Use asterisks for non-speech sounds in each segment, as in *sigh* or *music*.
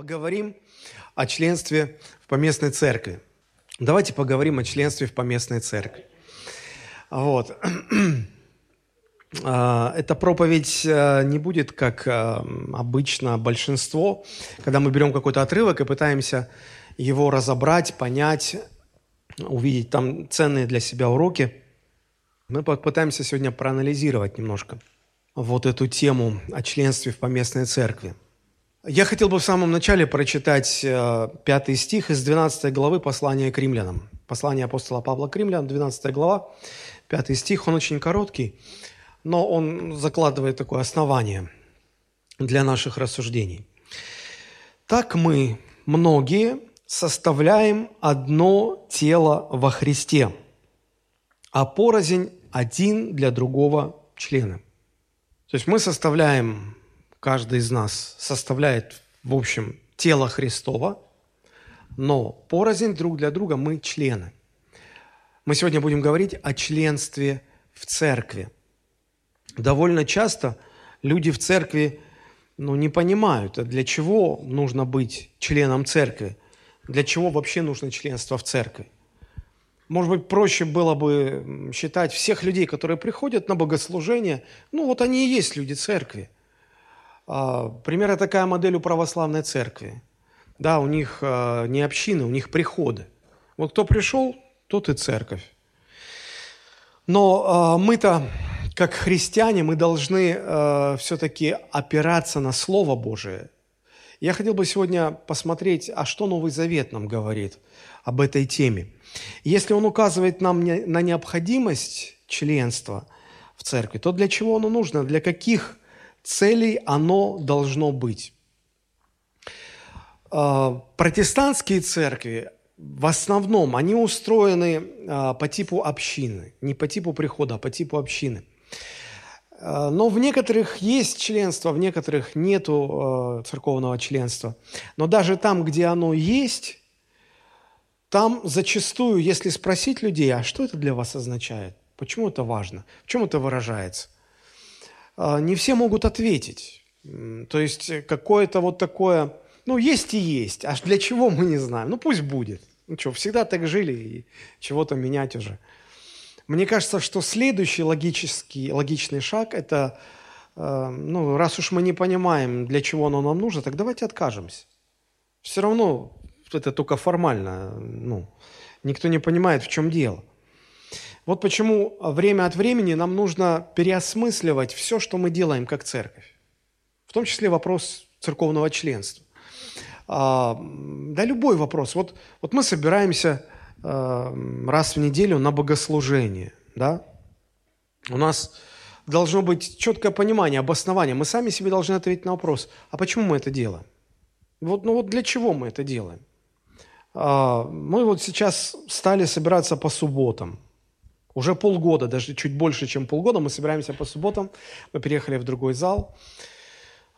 Поговорим о членстве в поместной церкви. Давайте поговорим о членстве в поместной церкви. Вот. *clears throat* А, эта проповедь э, не будет, как э, обычно большинство, когда мы берем какой-то отрывок и пытаемся его разобрать, понять, увидеть там ценные для себя уроки. Мы попытаемся сегодня проанализировать немножко вот эту тему о членстве в поместной церкви. Я хотел бы в самом начале прочитать э, пятый стих из 12 главы послания к римлянам. Послание апостола Павла к римлянам, 12 глава, пятый стих. Он очень короткий, но он закладывает такое основание для наших рассуждений. «Так мы, многие, составляем одно тело во Христе, а порознь один для другого члена». То есть мы составляем каждый из нас составляет, в общем, тело Христова, но порознь друг для друга мы члены. Мы сегодня будем говорить о членстве в церкви. Довольно часто люди в церкви ну, не понимают, а для чего нужно быть членом церкви, для чего вообще нужно членство в церкви. Может быть, проще было бы считать всех людей, которые приходят на богослужение, ну вот они и есть люди церкви – примерно такая модель у православной церкви. Да, у них а, не общины, у них приходы. Вот кто пришел, тот и церковь. Но а, мы-то, как христиане, мы должны все-таки опираться на Слово Божие. Я хотел бы сегодня посмотреть, а что Новый Завет нам говорит об этой теме. Если он указывает нам на необходимость членства в церкви, то для чего оно нужно? Для каких целей оно должно быть. А, протестантские церкви в основном, они устроены а, по типу общины, не по типу прихода, а по типу общины. А, но в некоторых есть членство, в некоторых нету церковного членства. Но даже там, где оно есть, там зачастую, если спросить людей, а что это для вас означает, почему это важно, в чем это выражается – не все могут ответить. То есть э, какое-то вот такое, ну, есть и есть, аж для чего мы не знаем. Ну, пусть будет. Ну что, всегда так жили, и чего-то менять уже. Мне кажется, что следующий логический, логичный шаг – это, э, ну, раз уж мы не понимаем, для чего оно нам нужно, так давайте откажемся. Все равно это только формально, ну, никто не понимает, в чем дело. Вот почему время от времени нам нужно переосмысливать все, что мы делаем как церковь. В том числе вопрос церковного членства. А, да любой вопрос. Вот, вот мы собираемся а, раз в неделю на богослужение. Да? У нас должно быть четкое понимание, обоснование. Мы сами себе должны ответить на вопрос, а почему мы это делаем? Вот, ну вот для чего мы это делаем? А, мы вот сейчас стали собираться по субботам. Уже полгода, даже чуть больше, чем полгода, мы собираемся по субботам. Мы переехали в другой зал.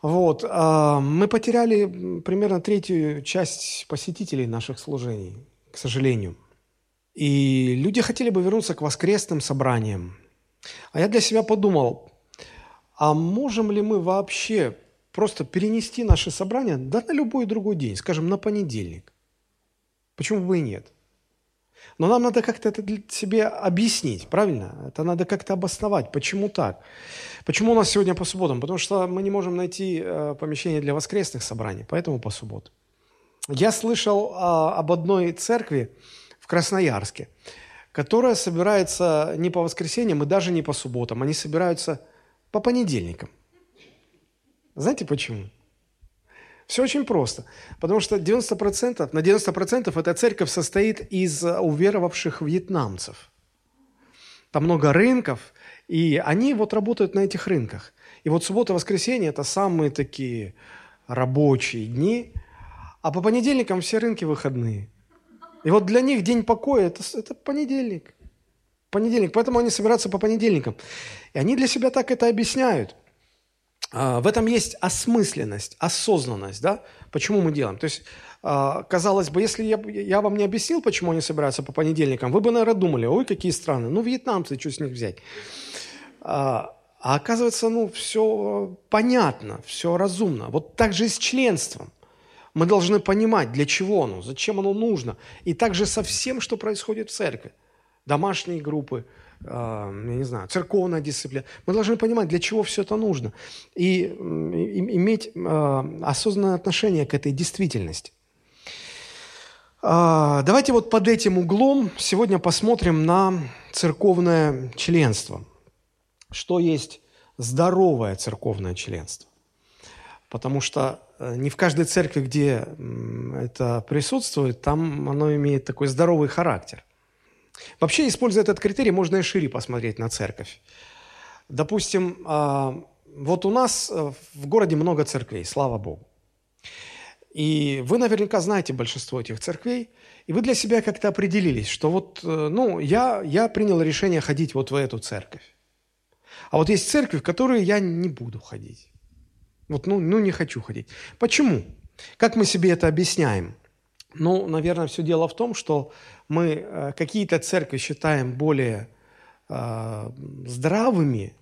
Вот. А, мы потеряли примерно третью часть посетителей наших служений, к сожалению. И люди хотели бы вернуться к воскресным собраниям. А я для себя подумал, а можем ли мы вообще просто перенести наши собрания да на любой другой день, скажем, на понедельник? Почему бы и нет? Но нам надо как-то это себе объяснить, правильно? Это надо как-то обосновать, почему так. Почему у нас сегодня по субботам? Потому что мы не можем найти э, помещение для воскресных собраний, поэтому по субботам. Я слышал э, об одной церкви в Красноярске, которая собирается не по воскресеньям и даже не по субботам, они собираются по понедельникам. Знаете почему? Все очень просто. Потому что 90%, на 90% эта церковь состоит из уверовавших вьетнамцев. Там много рынков, и они вот работают на этих рынках. И вот суббота, воскресенье – это самые такие рабочие дни, а по понедельникам все рынки выходные. И вот для них день покоя это, – это понедельник. Понедельник. Поэтому они собираются по понедельникам. И они для себя так это объясняют – в этом есть осмысленность, осознанность, да, почему мы делаем. То есть, а, казалось бы, если я, я вам не объяснил, почему они собираются по понедельникам, вы бы, наверное, думали, ой, какие страны, ну, вьетнамцы, что с них взять. А, а оказывается, ну, все понятно, все разумно. Вот так же и с членством. Мы должны понимать, для чего оно, зачем оно нужно. И также со всем, что происходит в церкви. Домашние группы, я не знаю, церковная дисциплина. Мы должны понимать, для чего все это нужно. И, иметь э, осознанное отношение к этой действительности. Э, давайте вот под этим углом сегодня посмотрим на церковное членство. Что есть здоровое церковное членство? Потому что э, не в каждой церкви, где это присутствует, там оно имеет такой здоровый характер. Вообще, используя этот критерий, можно и шире посмотреть на церковь. Допустим, а, вот у нас э, в городе много церквей, слава Богу. И вы наверняка знаете большинство этих церквей, и вы для себя как-то определились, что вот, э, ну, я, я принял решение ходить вот в эту церковь. А вот есть церковь, в которую я не буду ходить. Вот, ну, ну, не хочу ходить. Почему? Как мы себе это объясняем? Ну, наверное, все дело в том, что мы э, какие-то церкви считаем более э, здравыми,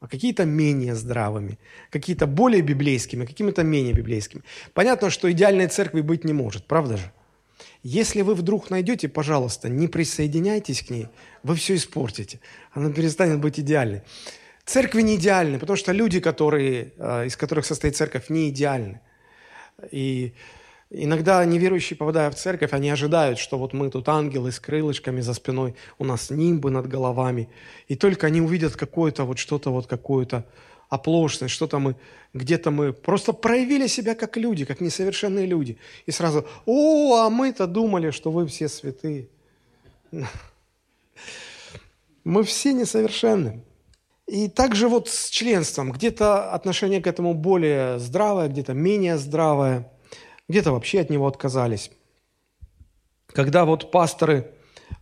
а какие-то менее здравыми, какие-то более библейскими, какими-то менее библейскими. Понятно, что идеальной церкви быть не может, правда же? Если вы вдруг найдете, пожалуйста, не присоединяйтесь к ней, вы все испортите. Она перестанет быть идеальной. Церкви не идеальны, потому что люди, которые, э, из которых состоит церковь, не идеальны. И иногда неверующие, попадая в церковь, они ожидают, что вот мы тут ангелы с крылышками за спиной, у нас нимбы над головами. И только они увидят какое-то вот что-то, вот какую-то оплошность, что-то мы, где-то мы просто проявили себя как люди, как несовершенные люди. И сразу, о, а мы-то думали, что вы все святые. *laughs* Мы все несовершенны. И также вот с членством. Где-то отношение к этому более здравое, где-то менее здравое, где-то вообще от него отказались. Когда вот пасторы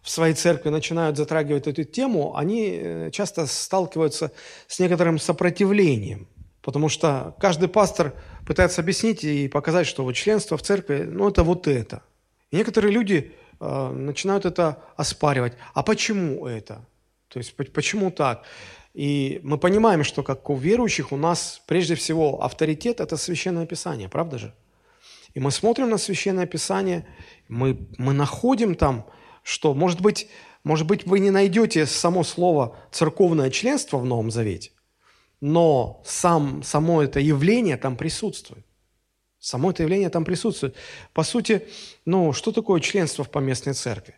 в своей церкви начинают затрагивать эту тему, они э, часто сталкиваются с некоторым сопротивлением, потому что каждый пастор пытается объяснить и показать, что вот членство в церкви, ну это вот это. И некоторые люди э, начинают это оспаривать. А почему это? То есть почему так? И мы понимаем, что как у верующих у нас прежде всего авторитет – это Священное Писание, правда же? И мы смотрим на Священное Писание, мы, мы находим там, что, может быть, может быть, вы не найдете само слово «церковное членство» в Новом Завете, но сам, само это явление там присутствует. Само это явление там присутствует. По сути, ну, что такое членство в поместной церкви?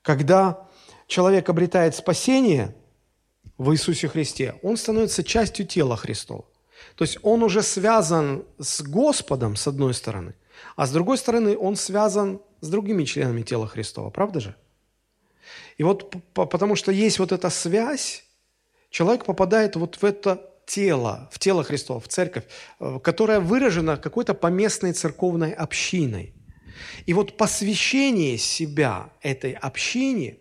Когда человек обретает спасение – в Иисусе Христе, он становится частью тела Христова. То есть он уже связан с Господом, с одной стороны, а с другой стороны он связан с другими членами тела Христова. Правда же? И вот потому что есть вот эта связь, человек попадает вот в это тело, в тело Христова, в церковь, э, которая выражена какой-то поместной церковной общиной. И вот посвящение себя этой общине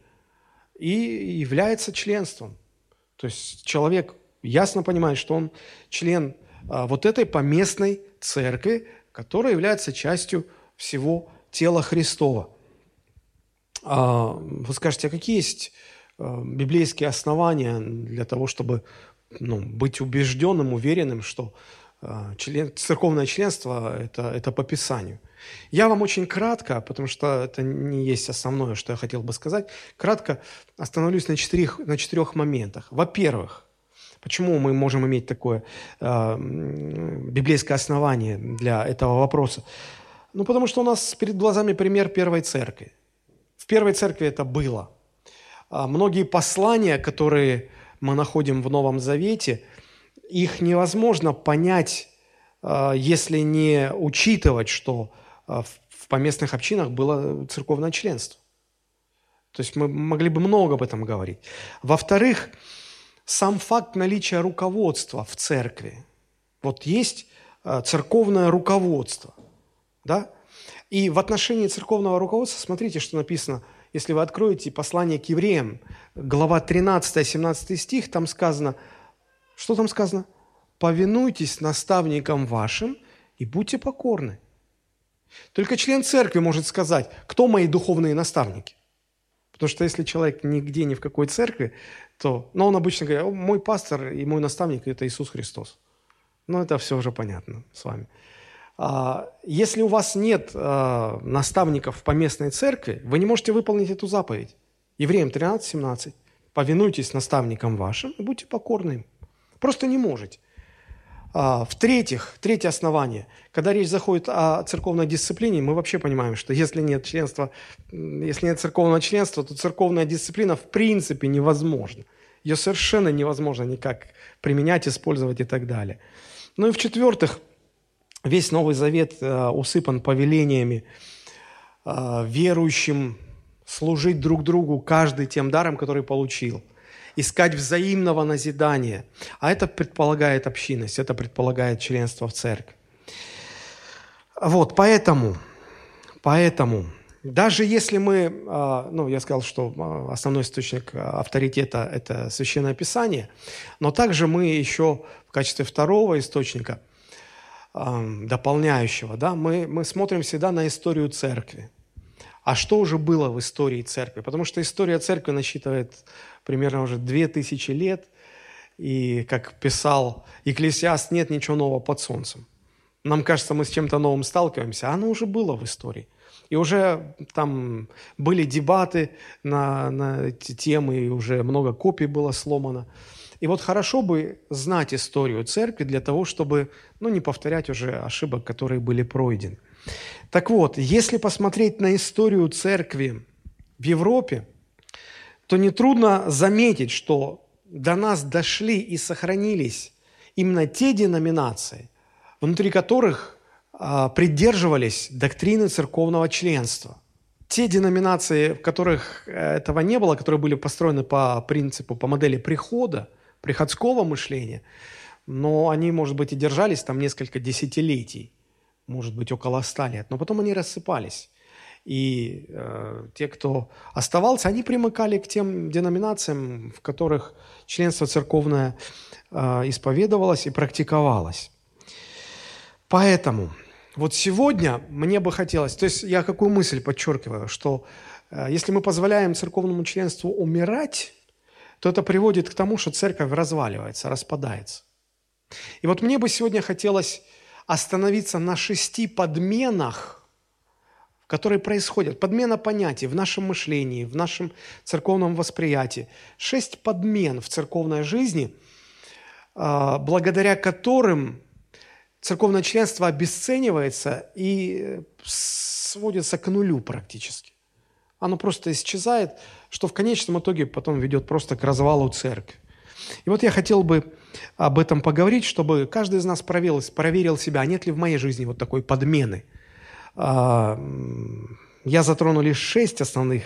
и является членством. То есть человек ясно понимает, что он член а, вот этой поместной церкви, которая является частью всего тела Христова. А, вы скажете, а какие есть а, библейские основания для того, чтобы ну, быть убежденным, уверенным, что а, член, церковное членство это, – это по Писанию – я вам очень кратко, потому что это не есть основное, что я хотел бы сказать, кратко остановлюсь на четырех, на четырех моментах. Во-первых, почему мы можем иметь такое э, библейское основание для этого вопроса? Ну, потому что у нас перед глазами пример первой церкви. В первой церкви это было. А многие послания, которые мы находим в Новом Завете, их невозможно понять, э, если не учитывать, что а, в поместных общинах было церковное членство. То есть мы могли бы много об этом говорить. Во-вторых, сам факт наличия руководства в церкви. Вот есть а, церковное руководство. Да? И в отношении церковного руководства, смотрите, что написано, если вы откроете послание к евреям, глава 13-17 стих, там сказано, что там сказано? «Повинуйтесь наставникам вашим и будьте покорны, только член церкви может сказать, кто мои духовные наставники. Потому что если человек нигде, ни в какой церкви, то, ну, он обычно говорит, мой пастор и мой наставник – это Иисус Христос. Ну, это все уже понятно с вами. А, если у вас нет а, наставников по местной церкви, вы не можете выполнить эту заповедь. Евреям 13-17. Повинуйтесь наставникам вашим и будьте покорны им. Просто не можете. А, в-третьих, третье основание, когда речь заходит о церковной дисциплине, мы вообще понимаем, что если нет членства, если нет церковного членства, то церковная дисциплина в принципе невозможна. Ее совершенно невозможно никак применять, использовать и так далее. Ну и в-четвертых, весь Новый Завет э, усыпан повелениями э, верующим служить друг другу каждый тем даром, который получил – искать взаимного назидания. А это предполагает общинность, это предполагает членство в церкви. Вот, поэтому, поэтому, даже если мы, а, ну, я сказал, что а, основной источник авторитета – это Священное Писание, но также мы еще в качестве второго источника, дополняющего, да, мы, мы смотрим всегда на историю церкви. А что уже было в истории церкви? Потому что история церкви насчитывает примерно уже две тысячи лет, и, как писал Екклесиаст, нет ничего нового под солнцем. Нам кажется, мы с чем-то новым сталкиваемся, а оно уже было в истории. И уже там были дебаты на, на эти темы, и уже много копий было сломано. И вот хорошо бы знать историю церкви для того, чтобы ну, не повторять уже ошибок, которые были пройдены. Так вот, если посмотреть на историю церкви в Европе, то нетрудно заметить, что до нас дошли и сохранились именно те деноминации, внутри которых а, придерживались доктрины церковного членства. Те деноминации, в которых э, этого не было, которые были построены по принципу, по модели прихода, приходского мышления, но они, может быть, и держались там несколько десятилетий, может быть, около ста лет, но потом они рассыпались. И э, те, кто оставался, они примыкали к тем деноминациям, в которых членство церковное э, исповедовалось и практиковалось. Поэтому вот сегодня мне бы хотелось, то есть я какую мысль подчеркиваю, что э, если мы позволяем церковному членству умирать, то это приводит к тому, что церковь разваливается, распадается. И вот мне бы сегодня хотелось остановиться на шести подменах – которые происходят, подмена понятий в нашем мышлении, в нашем церковном восприятии. Шесть подмен в церковной жизни, а, благодаря которым церковное членство обесценивается и сводится к нулю практически. Оно просто исчезает, что в конечном итоге потом ведет просто к развалу церкви. И вот я хотел бы об этом поговорить, чтобы каждый из нас проверил, проверил себя, а нет ли в моей жизни вот такой подмены – я затрону лишь шесть основных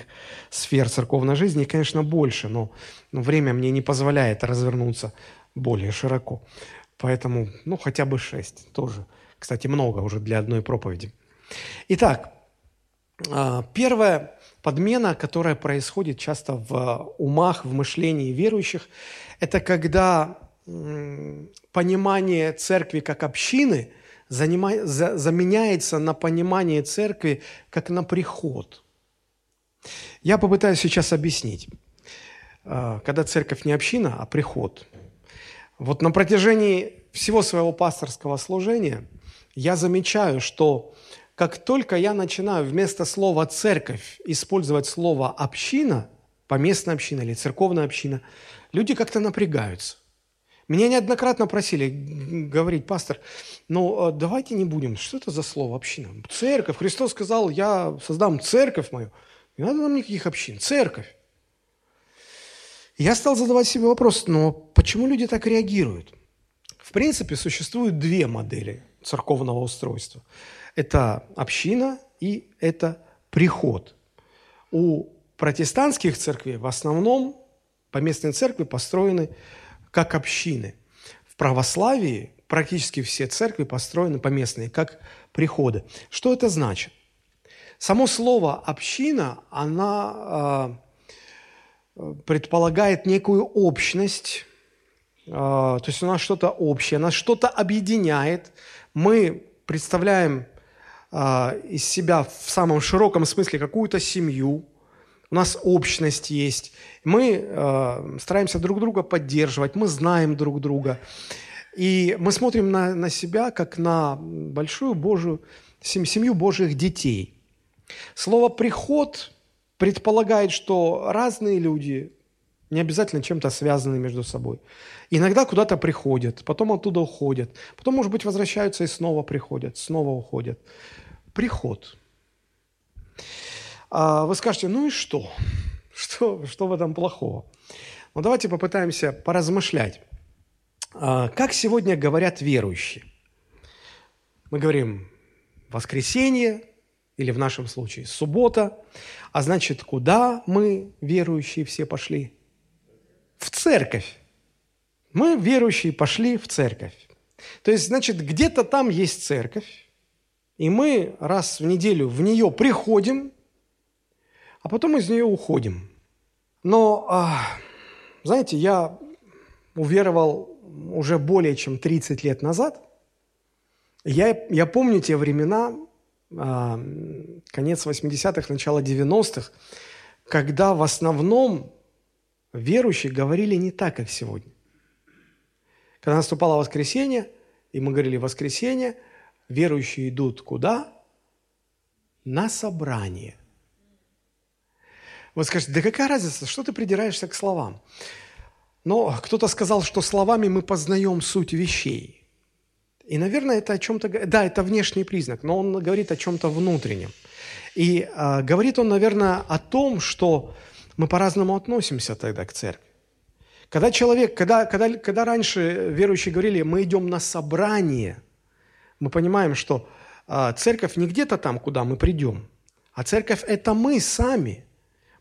сфер церковной жизни, конечно, больше, но, но время мне не позволяет развернуться более широко. Поэтому, ну, хотя бы шесть тоже. Кстати, много уже для одной проповеди. Итак, а, первая подмена, которая происходит часто в умах, в мышлении верующих, это когда понимание церкви как общины – заменяется на понимание церкви как на приход. Я попытаюсь сейчас объяснить. А, когда церковь не община, а приход. Вот на протяжении всего своего пасторского служения я замечаю, что как только я начинаю вместо слова «церковь» использовать слово «община», поместная община или церковная община, люди как-то напрягаются. Меня неоднократно просили говорить, пастор, ну давайте не будем, что это за слово община? Церковь. Христос сказал, я создам церковь мою. Не надо нам никаких общин. Церковь. Я стал задавать себе вопрос, но почему люди так реагируют? В принципе, существуют две модели церковного устройства. Это община и это приход. У протестантских церквей в основном поместные церкви построены как общины. В православии практически все церкви построены поместные, как приходы. Что это значит? Само слово «община», она э, предполагает некую общность, э, то есть у нас что-то общее, нас что-то объединяет. Мы представляем э, из себя в самом широком смысле какую-то семью – у нас общность есть, мы э, стараемся друг друга поддерживать, мы знаем друг друга. И мы смотрим на, на себя, как на большую Божию, семью Божьих детей. Слово «приход» предполагает, что разные люди, не обязательно чем-то связаны между собой, иногда куда-то приходят, потом оттуда уходят, потом, может быть, возвращаются и снова приходят, снова уходят. Приход. А вы скажете, ну и что? *laughs* Что, что в этом плохого? Ну давайте попытаемся поразмышлять. А, как сегодня говорят верующие? Мы говорим воскресенье, или в нашем случае суббота, а значит, куда мы, верующие, все пошли? В церковь. Мы, верующие, пошли в церковь. То есть, значит, где-то там есть церковь, и мы раз в неделю в нее приходим, а потом из нее уходим. Но, а, знаете, я уверовал уже более чем 30 лет назад. Я, я помню те времена, а, конец 80-х, начало 90-х, когда в основном верующие говорили не так, как сегодня. Когда наступало воскресенье, и мы говорили воскресенье, верующие идут куда? На собрание. Вы скажете, да какая разница, что ты придираешься к словам? Но кто-то сказал, что словами мы познаем суть вещей. И, наверное, это о чем-то... Да, это внешний признак, но он говорит о чем-то внутреннем. И э, говорит он, наверное, о том, что мы по-разному относимся тогда к церкви. Когда человек, когда, когда, когда раньше верующие говорили, мы идем на собрание, мы понимаем, что э, церковь не где-то там, куда мы придем, а церковь – это мы сами –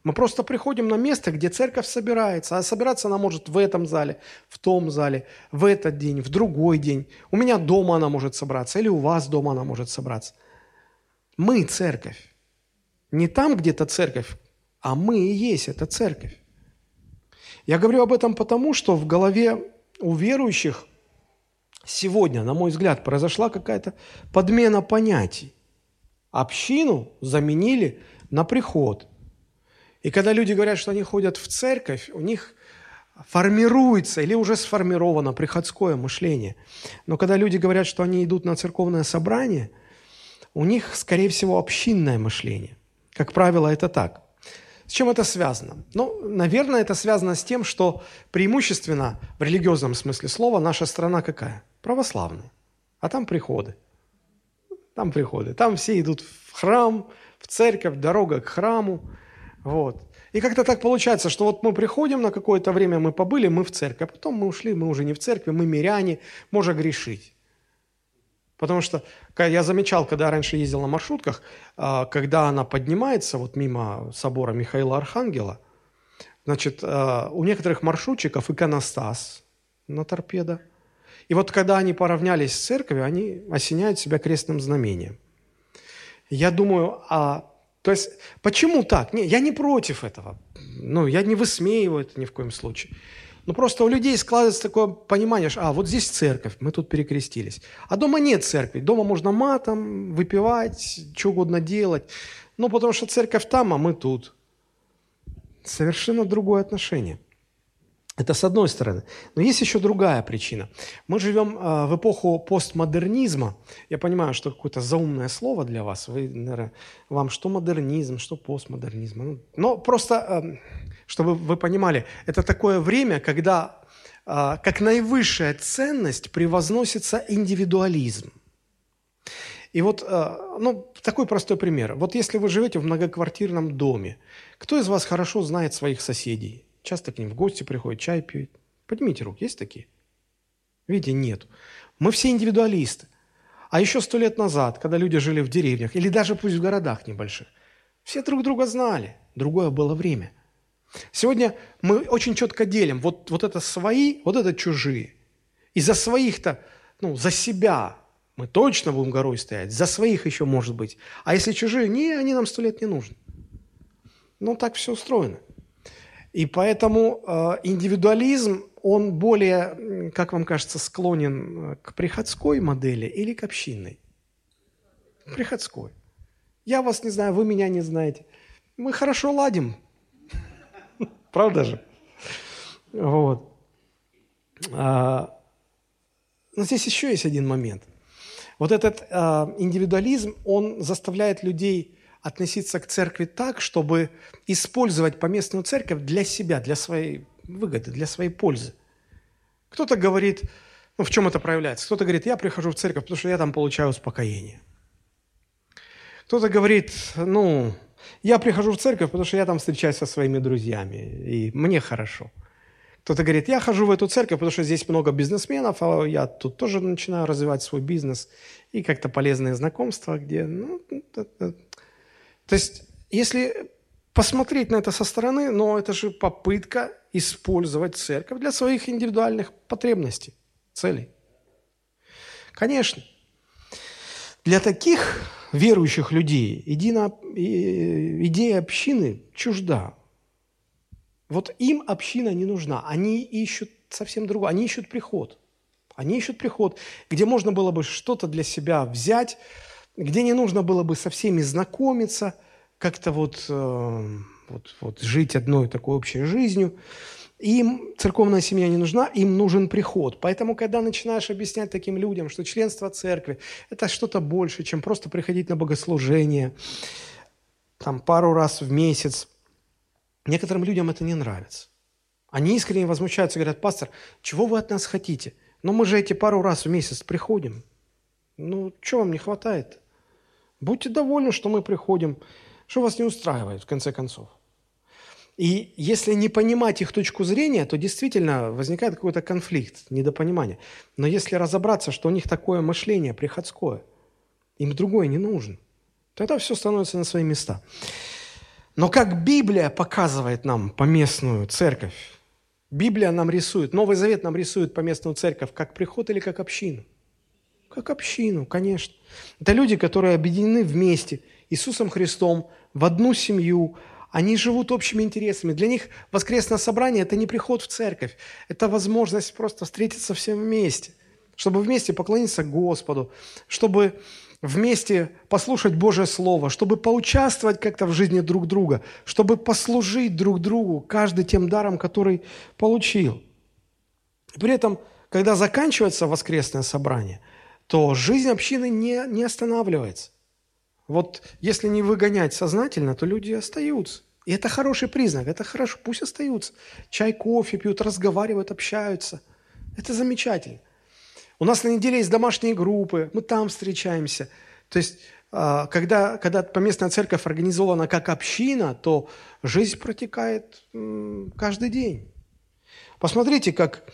мы просто приходим на место, где церковь собирается. А собираться она может в этом зале, в том зале, в этот день, в другой день. У меня дома она может собраться, или у вас дома она может собраться. Мы церковь. Не там где-то церковь, а мы и есть эта церковь. Я говорю об этом потому, что в голове у верующих сегодня, на мой взгляд, произошла какая-то подмена понятий. Общину заменили на приход – и когда люди говорят, что они ходят в церковь, у них формируется или уже сформировано приходское мышление. Но когда люди говорят, что они идут на церковное собрание, у них, скорее всего, общинное мышление. Как правило, это так. С чем это связано? Ну, наверное, это связано с тем, что преимущественно в религиозном смысле слова наша страна какая? Православная. А там приходы. Там приходы. Там все идут в храм, в церковь, дорога к храму. Вот. И как-то так получается, что вот мы приходим на какое-то время, мы побыли, мы в церковь, а потом мы ушли, мы уже не в церкви, мы миряне, можно грешить. Потому что я замечал, когда раньше ездил на маршрутках, а, когда она поднимается вот мимо собора Михаила Архангела, значит, а, у некоторых маршрутчиков иконостас на торпедо. И вот когда они поравнялись с церковью, они осеняют себя крестным знамением. Я думаю, а то есть, почему так? Не, я не против этого. Ну, я не высмеиваю это ни в коем случае. Но просто у людей складывается такое понимание, что, а, вот здесь церковь, мы тут перекрестились. А дома нет церкви. Дома можно матом, выпивать, что угодно делать. Ну, потому что церковь там, а мы тут. Совершенно другое отношение. Это с одной стороны. Но есть еще другая причина. Мы живем э, в эпоху постмодернизма. Я понимаю, что какое-то заумное слово для вас. Вы, наверное, вам что модернизм, что постмодернизм. Ну, но просто, э, чтобы вы понимали, это такое время, когда э, как наивысшая ценность превозносится индивидуализм. И вот, ну, такой простой пример. Вот если вы живете в многоквартирном доме, кто из вас хорошо знает своих соседей? Часто к ним в гости приходят, чай пьют. Поднимите руки, есть такие? Видите, нет. Мы все индивидуалисты. А еще сто лет назад, когда люди жили в деревнях, или даже пусть в городах небольших, все друг друга знали. Другое было время. Сегодня мы очень четко делим. Вот, вот это свои, вот это чужие. И за своих-то, ну, за себя мы точно будем горой стоять. За своих еще может быть. А если чужие, не, они нам сто лет не нужны. Ну, так все устроено. И поэтому э, индивидуализм, он более, как вам кажется, склонен э, к приходской модели или к общинной? Приходской. Я вас не знаю, вы меня не знаете. Мы хорошо ладим. *laughs* Правда же? Вот. А, Но здесь еще есть один момент. Вот этот э, индивидуализм, он заставляет людей относиться к церкви так, чтобы использовать поместную церковь для себя, для своей выгоды, для своей пользы. Кто-то говорит, ну в чем это проявляется? Кто-то говорит, я прихожу в церковь, потому что я там получаю успокоение. Кто-то говорит, ну, я прихожу в церковь, потому что я там встречаюсь со своими друзьями, и мне хорошо. Кто-то говорит, я хожу в эту церковь, потому что здесь много бизнесменов, а я тут тоже начинаю развивать свой бизнес и как-то полезные знакомства, где... Ну, то есть, если посмотреть на это со стороны, но это же попытка использовать церковь для своих индивидуальных потребностей, целей. Конечно. Для таких верующих людей идея общины чужда. Вот им община не нужна. Они ищут совсем другое. Они ищут приход. Они ищут приход, где можно было бы что-то для себя взять, где не нужно было бы со всеми знакомиться, как-то вот, э, вот, вот жить одной такой общей жизнью. Им церковная семья не нужна, им нужен приход. Поэтому, когда начинаешь объяснять таким людям, что членство церкви – это что-то больше, чем просто приходить на богослужение, там пару раз в месяц, некоторым людям это не нравится. Они искренне возмущаются, говорят, пастор, чего вы от нас хотите? Но мы же эти пару раз в месяц приходим. Ну, что вам не хватает? Будьте довольны, что мы приходим. Что вас не устраивает, в конце концов? И если не понимать их точку зрения, то действительно возникает какой-то конфликт, недопонимание. Но если разобраться, что у них такое мышление приходское, им другое не нужно, тогда все становится на свои места. Но как Библия показывает нам поместную церковь, Библия нам рисует, Новый Завет нам рисует поместную церковь как приход или как общину. Как общину, конечно. Это люди, которые объединены вместе Иисусом Христом в одну семью, они живут общими интересами. Для них воскресное собрание – это не приход в церковь, это возможность просто встретиться всем вместе, чтобы вместе поклониться Господу, чтобы вместе послушать Божье Слово, чтобы поучаствовать как-то в жизни друг друга, чтобы послужить друг другу, каждый тем даром, который получил. При этом, когда заканчивается воскресное собрание, то жизнь общины не, не останавливается. Вот если не выгонять сознательно, то люди остаются. И это хороший признак, это хорошо, пусть остаются. Чай, кофе пьют, разговаривают, общаются. Это замечательно. У нас на неделе есть домашние группы, мы там встречаемся. То есть, а, когда, когда поместная церковь организована как община, то жизнь протекает каждый день. Посмотрите, как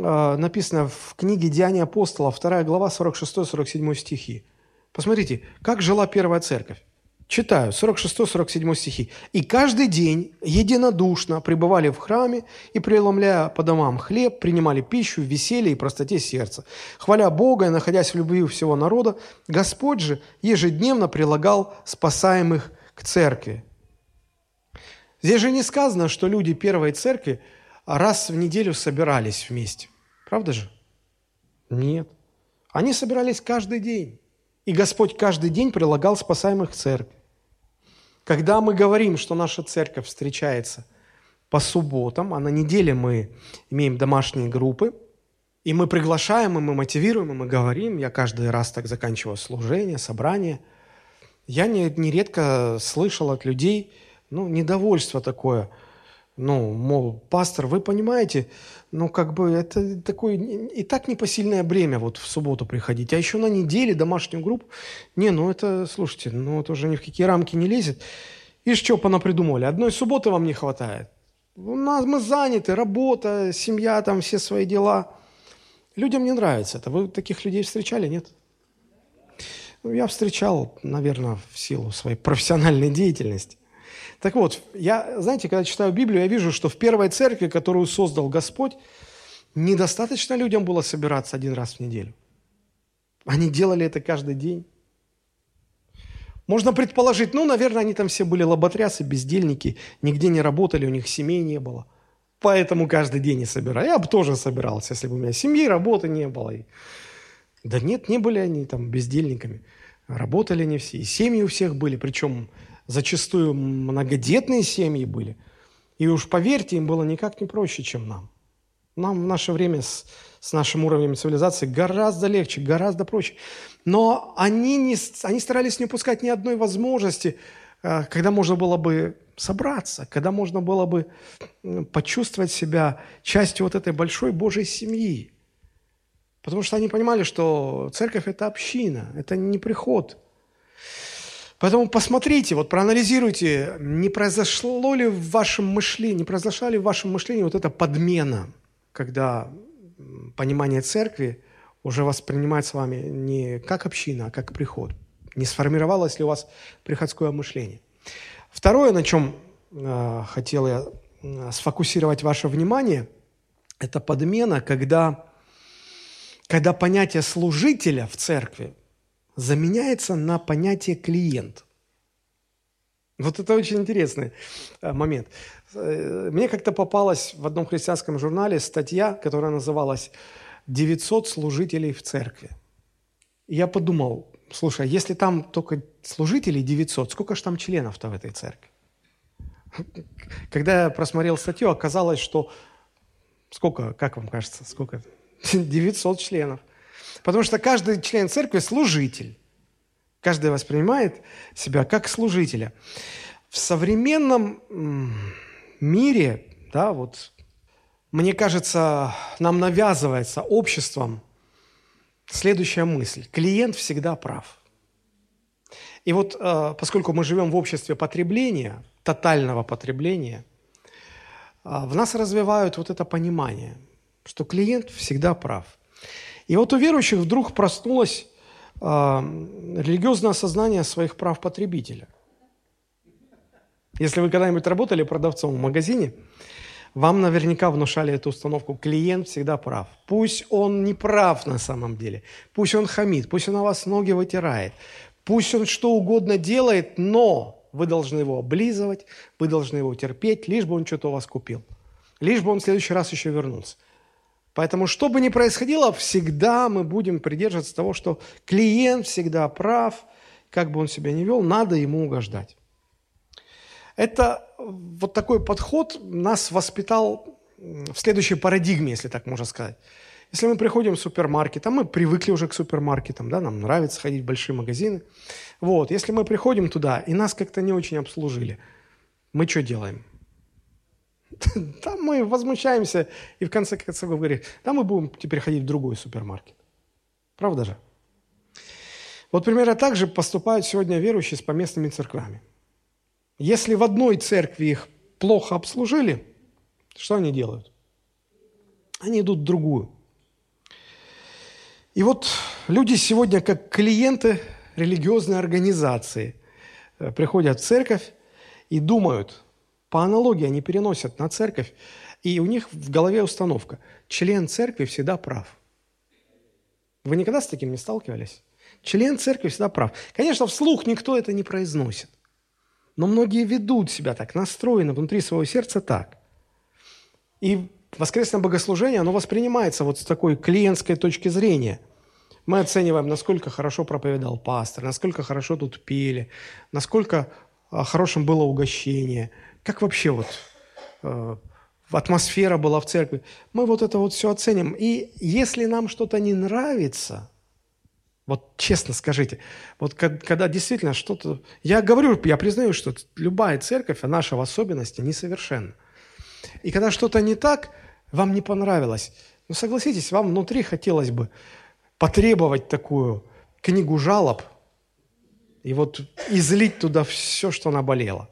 написано в книге «Деяния апостола», 2 глава, 46-47 стихи. Посмотрите, как жила первая церковь. Читаю, 46-47 стихи. «И каждый день единодушно пребывали в храме и, преломляя по домам хлеб, принимали пищу в веселье и простоте сердца. Хваля Бога и находясь в любви всего народа, Господь же ежедневно прилагал спасаемых к церкви». Здесь же не сказано, что люди первой церкви раз в неделю собирались вместе. Правда же? Нет. Они собирались каждый день. И Господь каждый день прилагал спасаемых к церкви. Когда мы говорим, что наша церковь встречается по субботам, а на неделе мы имеем домашние группы, и мы приглашаем, и мы мотивируем, и мы говорим, я каждый раз так заканчиваю служение, собрание, я нередко слышал от людей ну, недовольство такое – ну, мол, пастор, вы понимаете, ну, как бы это такое и так непосильное бремя вот в субботу приходить, а еще на неделе домашнюю группу. Не, ну это, слушайте, ну это уже ни в какие рамки не лезет. И что понапридумывали? Одной субботы вам не хватает. У нас мы заняты, работа, семья, там все свои дела. Людям не нравится это. Вы таких людей встречали, нет? Ну, я встречал, наверное, в силу своей профессиональной деятельности. Так вот, я, знаете, когда читаю Библию, я вижу, что в первой церкви, которую создал Господь, недостаточно людям было собираться один раз в неделю. Они делали это каждый день. Можно предположить, ну, наверное, они там все были лоботрясы, бездельники, нигде не работали, у них семей не было. Поэтому каждый день не собирали. Я бы тоже собирался, если бы у меня семьи, работы не было. Да нет, не были они там бездельниками. Работали они все, и семьи у всех были, причем зачастую многодетные семьи были. И уж поверьте, им было никак не проще, чем нам. Нам в наше время с, с нашим уровнем цивилизации гораздо легче, гораздо проще. Но они, не, они старались не упускать ни одной возможности, э, когда можно было бы собраться, когда можно было бы почувствовать себя частью вот этой большой Божьей семьи. Потому что они понимали, что церковь – это община, это не приход. Поэтому посмотрите, вот проанализируйте, не произошло ли в вашем мышлении, не произошла ли в вашем мышлении вот эта подмена, когда понимание церкви уже воспринимается вами не как община, а как приход. Не сформировалось ли у вас приходское мышление. Второе, на чем э, хотел я э, сфокусировать ваше внимание, это подмена, когда, когда понятие служителя в церкви заменяется на понятие клиент. Вот это очень интересный э, момент. Э, мне как-то попалась в одном христианском журнале статья, которая называлась «900 служителей в церкви». И я подумал, слушай, а если там только служителей 900, сколько же там членов-то в этой церкви? Когда я просмотрел статью, оказалось, что сколько, как вам кажется, сколько? *laughs* 900 членов. Потому что каждый член церкви – служитель. Каждый воспринимает себя как служителя. В современном мире, да, вот, мне кажется, нам навязывается обществом следующая мысль. Клиент всегда прав. И вот э, поскольку мы живем в обществе потребления, тотального потребления, э, в нас развивают вот это понимание, что клиент всегда прав. И вот у верующих вдруг проснулось э, религиозное осознание своих прав потребителя. Если вы когда-нибудь работали продавцом в магазине, вам наверняка внушали эту установку. Клиент всегда прав. Пусть он не прав на самом деле. Пусть он хамит, пусть он на вас ноги вытирает. Пусть он что угодно делает, но вы должны его облизывать, вы должны его терпеть, лишь бы он что-то у вас купил. Лишь бы он в следующий раз еще вернулся. Поэтому, что бы ни происходило, всегда мы будем придерживаться того, что клиент всегда прав, как бы он себя ни вел, надо ему угождать. Это вот такой подход нас воспитал в следующей парадигме, если так можно сказать. Если мы приходим в супермаркет, а мы привыкли уже к супермаркетам, да, нам нравится ходить в большие магазины. Вот, если мы приходим туда, и нас как-то не очень обслужили, мы что делаем? *laughs* Там мы возмущаемся и в конце концов говорим, да мы будем теперь ходить в другой супермаркет. Правда же? Вот примерно так же поступают сегодня верующие с поместными церквями. Если в одной церкви их плохо обслужили, что они делают? Они идут в другую. И вот люди сегодня, как клиенты религиозной организации, э, приходят в церковь и думают, по аналогии они переносят на церковь, и у них в голове установка – член церкви всегда прав. Вы никогда с таким не сталкивались? Член церкви всегда прав. Конечно, вслух никто это не произносит. Но многие ведут себя так, настроены внутри своего сердца так. И воскресное богослужение, оно воспринимается вот с такой клиентской точки зрения. Мы оцениваем, насколько хорошо проповедовал пастор, насколько хорошо тут пели, насколько а, хорошим было угощение, как вообще вот э, атмосфера была в церкви. Мы вот это вот все оценим. И если нам что-то не нравится – вот честно скажите, вот когда действительно что-то... Я говорю, я признаю, что любая церковь, а наша в особенности, несовершенна. И когда что-то не так, вам не понравилось, ну согласитесь, вам внутри хотелось бы потребовать такую книгу жалоб и вот излить туда все, что наболело.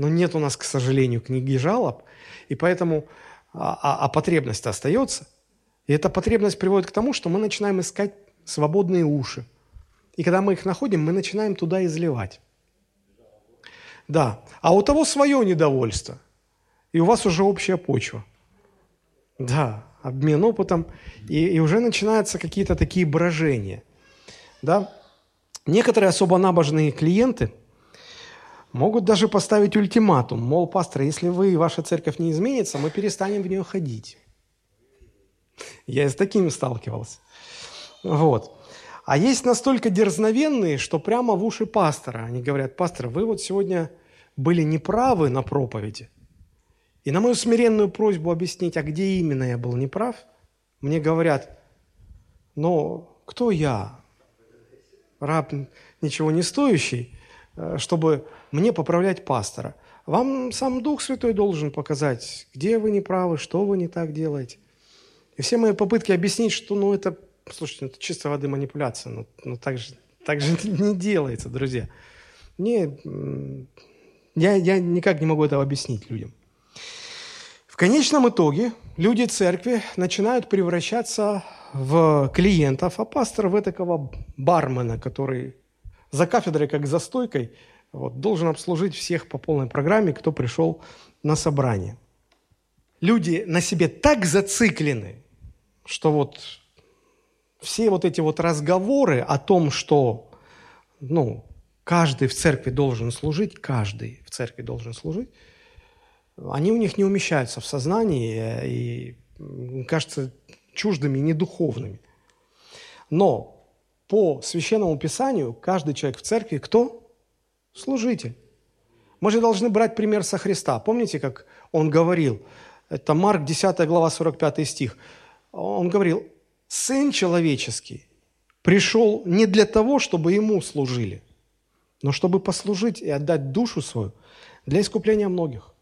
Но нет у нас, к сожалению, книги жалоб, и поэтому а, а, а потребность остается. И эта потребность приводит к тому, что мы начинаем искать свободные уши. И когда мы их находим, мы начинаем туда изливать. Да. А у того свое недовольство. И у вас уже общая почва. Да, обмен опытом. И, и уже начинаются какие-то такие брожения. Да. Некоторые особо набожные клиенты могут даже поставить ультиматум. Мол, пастор, если вы и ваша церковь не изменится, мы перестанем в нее ходить. Я с таким сталкивался. Вот. А есть настолько дерзновенные, что прямо в уши пастора. Они говорят, пастор, вы вот сегодня были неправы на проповеди. И на мою смиренную просьбу объяснить, а где именно я был неправ, мне говорят, но кто я, раб ничего не стоящий, чтобы мне поправлять пастора. Вам сам Дух Святой должен показать, где вы неправы, что вы не так делаете. И все мои попытки объяснить, что ну, это, слушайте, ну, это чисто воды манипуляция, но, ну, так, же, так же *laughs* не делается, друзья. Не, я, я никак не могу этого объяснить людям. В конечном итоге люди церкви начинают превращаться в клиентов, а пастор в такого бармена, который за кафедрой, как за стойкой, вот, должен обслужить всех по полной программе, кто пришел на собрание. Люди на себе так зациклены, что вот все вот эти вот разговоры о том, что ну, каждый в церкви должен служить, каждый в церкви должен служить, они у них не умещаются в сознании и кажется чуждыми, недуховными. Но по священному писанию каждый человек в церкви кто? Служитель. Мы же должны брать пример со Христа. Помните, как он говорил? Это Марк 10 глава 45 стих. Он говорил, Сын человеческий пришел не для того, чтобы ему служили, но чтобы послужить и отдать душу свою для искупления многих.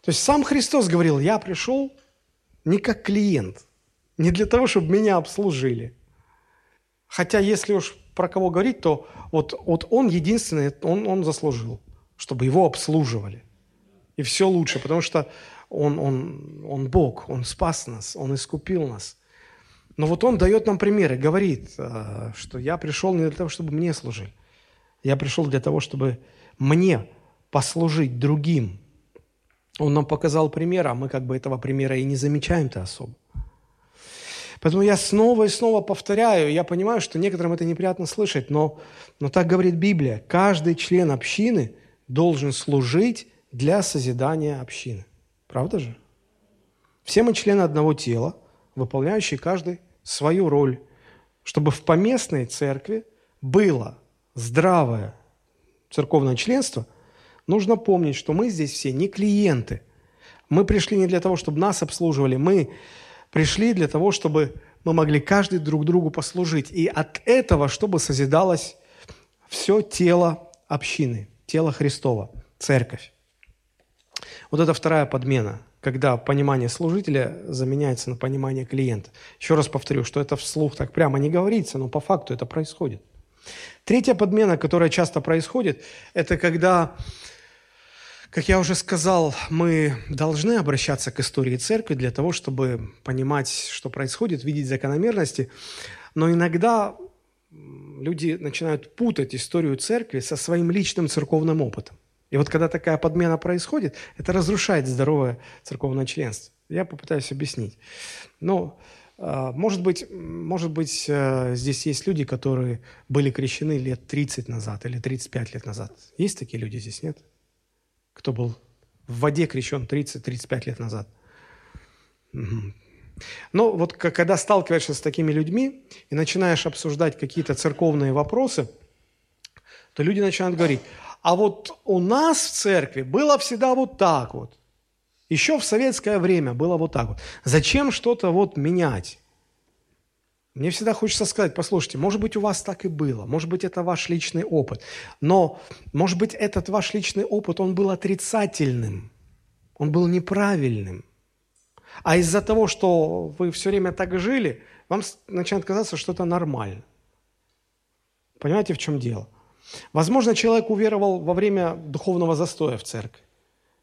То есть сам Христос говорил, я пришел не как клиент, не для того, чтобы меня обслужили. Хотя если уж про кого говорить, то вот, вот он единственный, он, он заслужил, чтобы его обслуживали. И все лучше, потому что он, он, он Бог, Он спас нас, Он искупил нас. Но вот Он дает нам примеры, говорит, э, что я пришел не для того, чтобы мне служить. Я пришел для того, чтобы мне послужить другим. Он нам показал пример, а мы как бы этого примера и не замечаем-то особо. Поэтому я снова и снова повторяю, я понимаю, что некоторым это неприятно слышать, но, но так говорит Библия. Каждый член общины должен служить для созидания общины. Правда же? Все мы члены одного тела, выполняющие каждый свою роль, чтобы в поместной церкви было здравое церковное членство, нужно помнить, что мы здесь все не клиенты. Мы пришли не для того, чтобы нас обслуживали, мы пришли для того, чтобы мы могли каждый друг другу послужить. И от этого, чтобы созидалось все тело общины, тело Христова, церковь. Вот это вторая подмена, когда понимание служителя заменяется на понимание клиента. Еще раз повторю, что это вслух так прямо не говорится, но по факту это происходит. Третья подмена, которая часто происходит, это когда как я уже сказал, мы должны обращаться к истории церкви для того, чтобы понимать, что происходит, видеть закономерности. Но иногда люди начинают путать историю церкви со своим личным церковным опытом. И вот когда такая подмена происходит, это разрушает здоровое церковное членство. Я попытаюсь объяснить. Но, а, может быть, может быть, э, здесь есть люди, которые были крещены лет 30 назад или 35 лет назад. Есть такие люди здесь, нет? Кто был в воде крещен 30-35 лет назад. Угу. Но вот когда сталкиваешься с такими людьми и начинаешь обсуждать какие-то церковные вопросы, то люди начинают говорить, а вот у нас в церкви было всегда вот так вот. Еще в советское время было вот так вот. Зачем что-то вот менять? Мне всегда хочется сказать, послушайте, может быть, у вас так и было, может быть, это ваш личный опыт, но, может быть, этот ваш личный опыт, он был отрицательным, он был неправильным. А из-за того, что вы все время так жили, вам начинает казаться, что это нормально. Понимаете, в чем дело? Возможно, человек уверовал во время духовного застоя в церкви.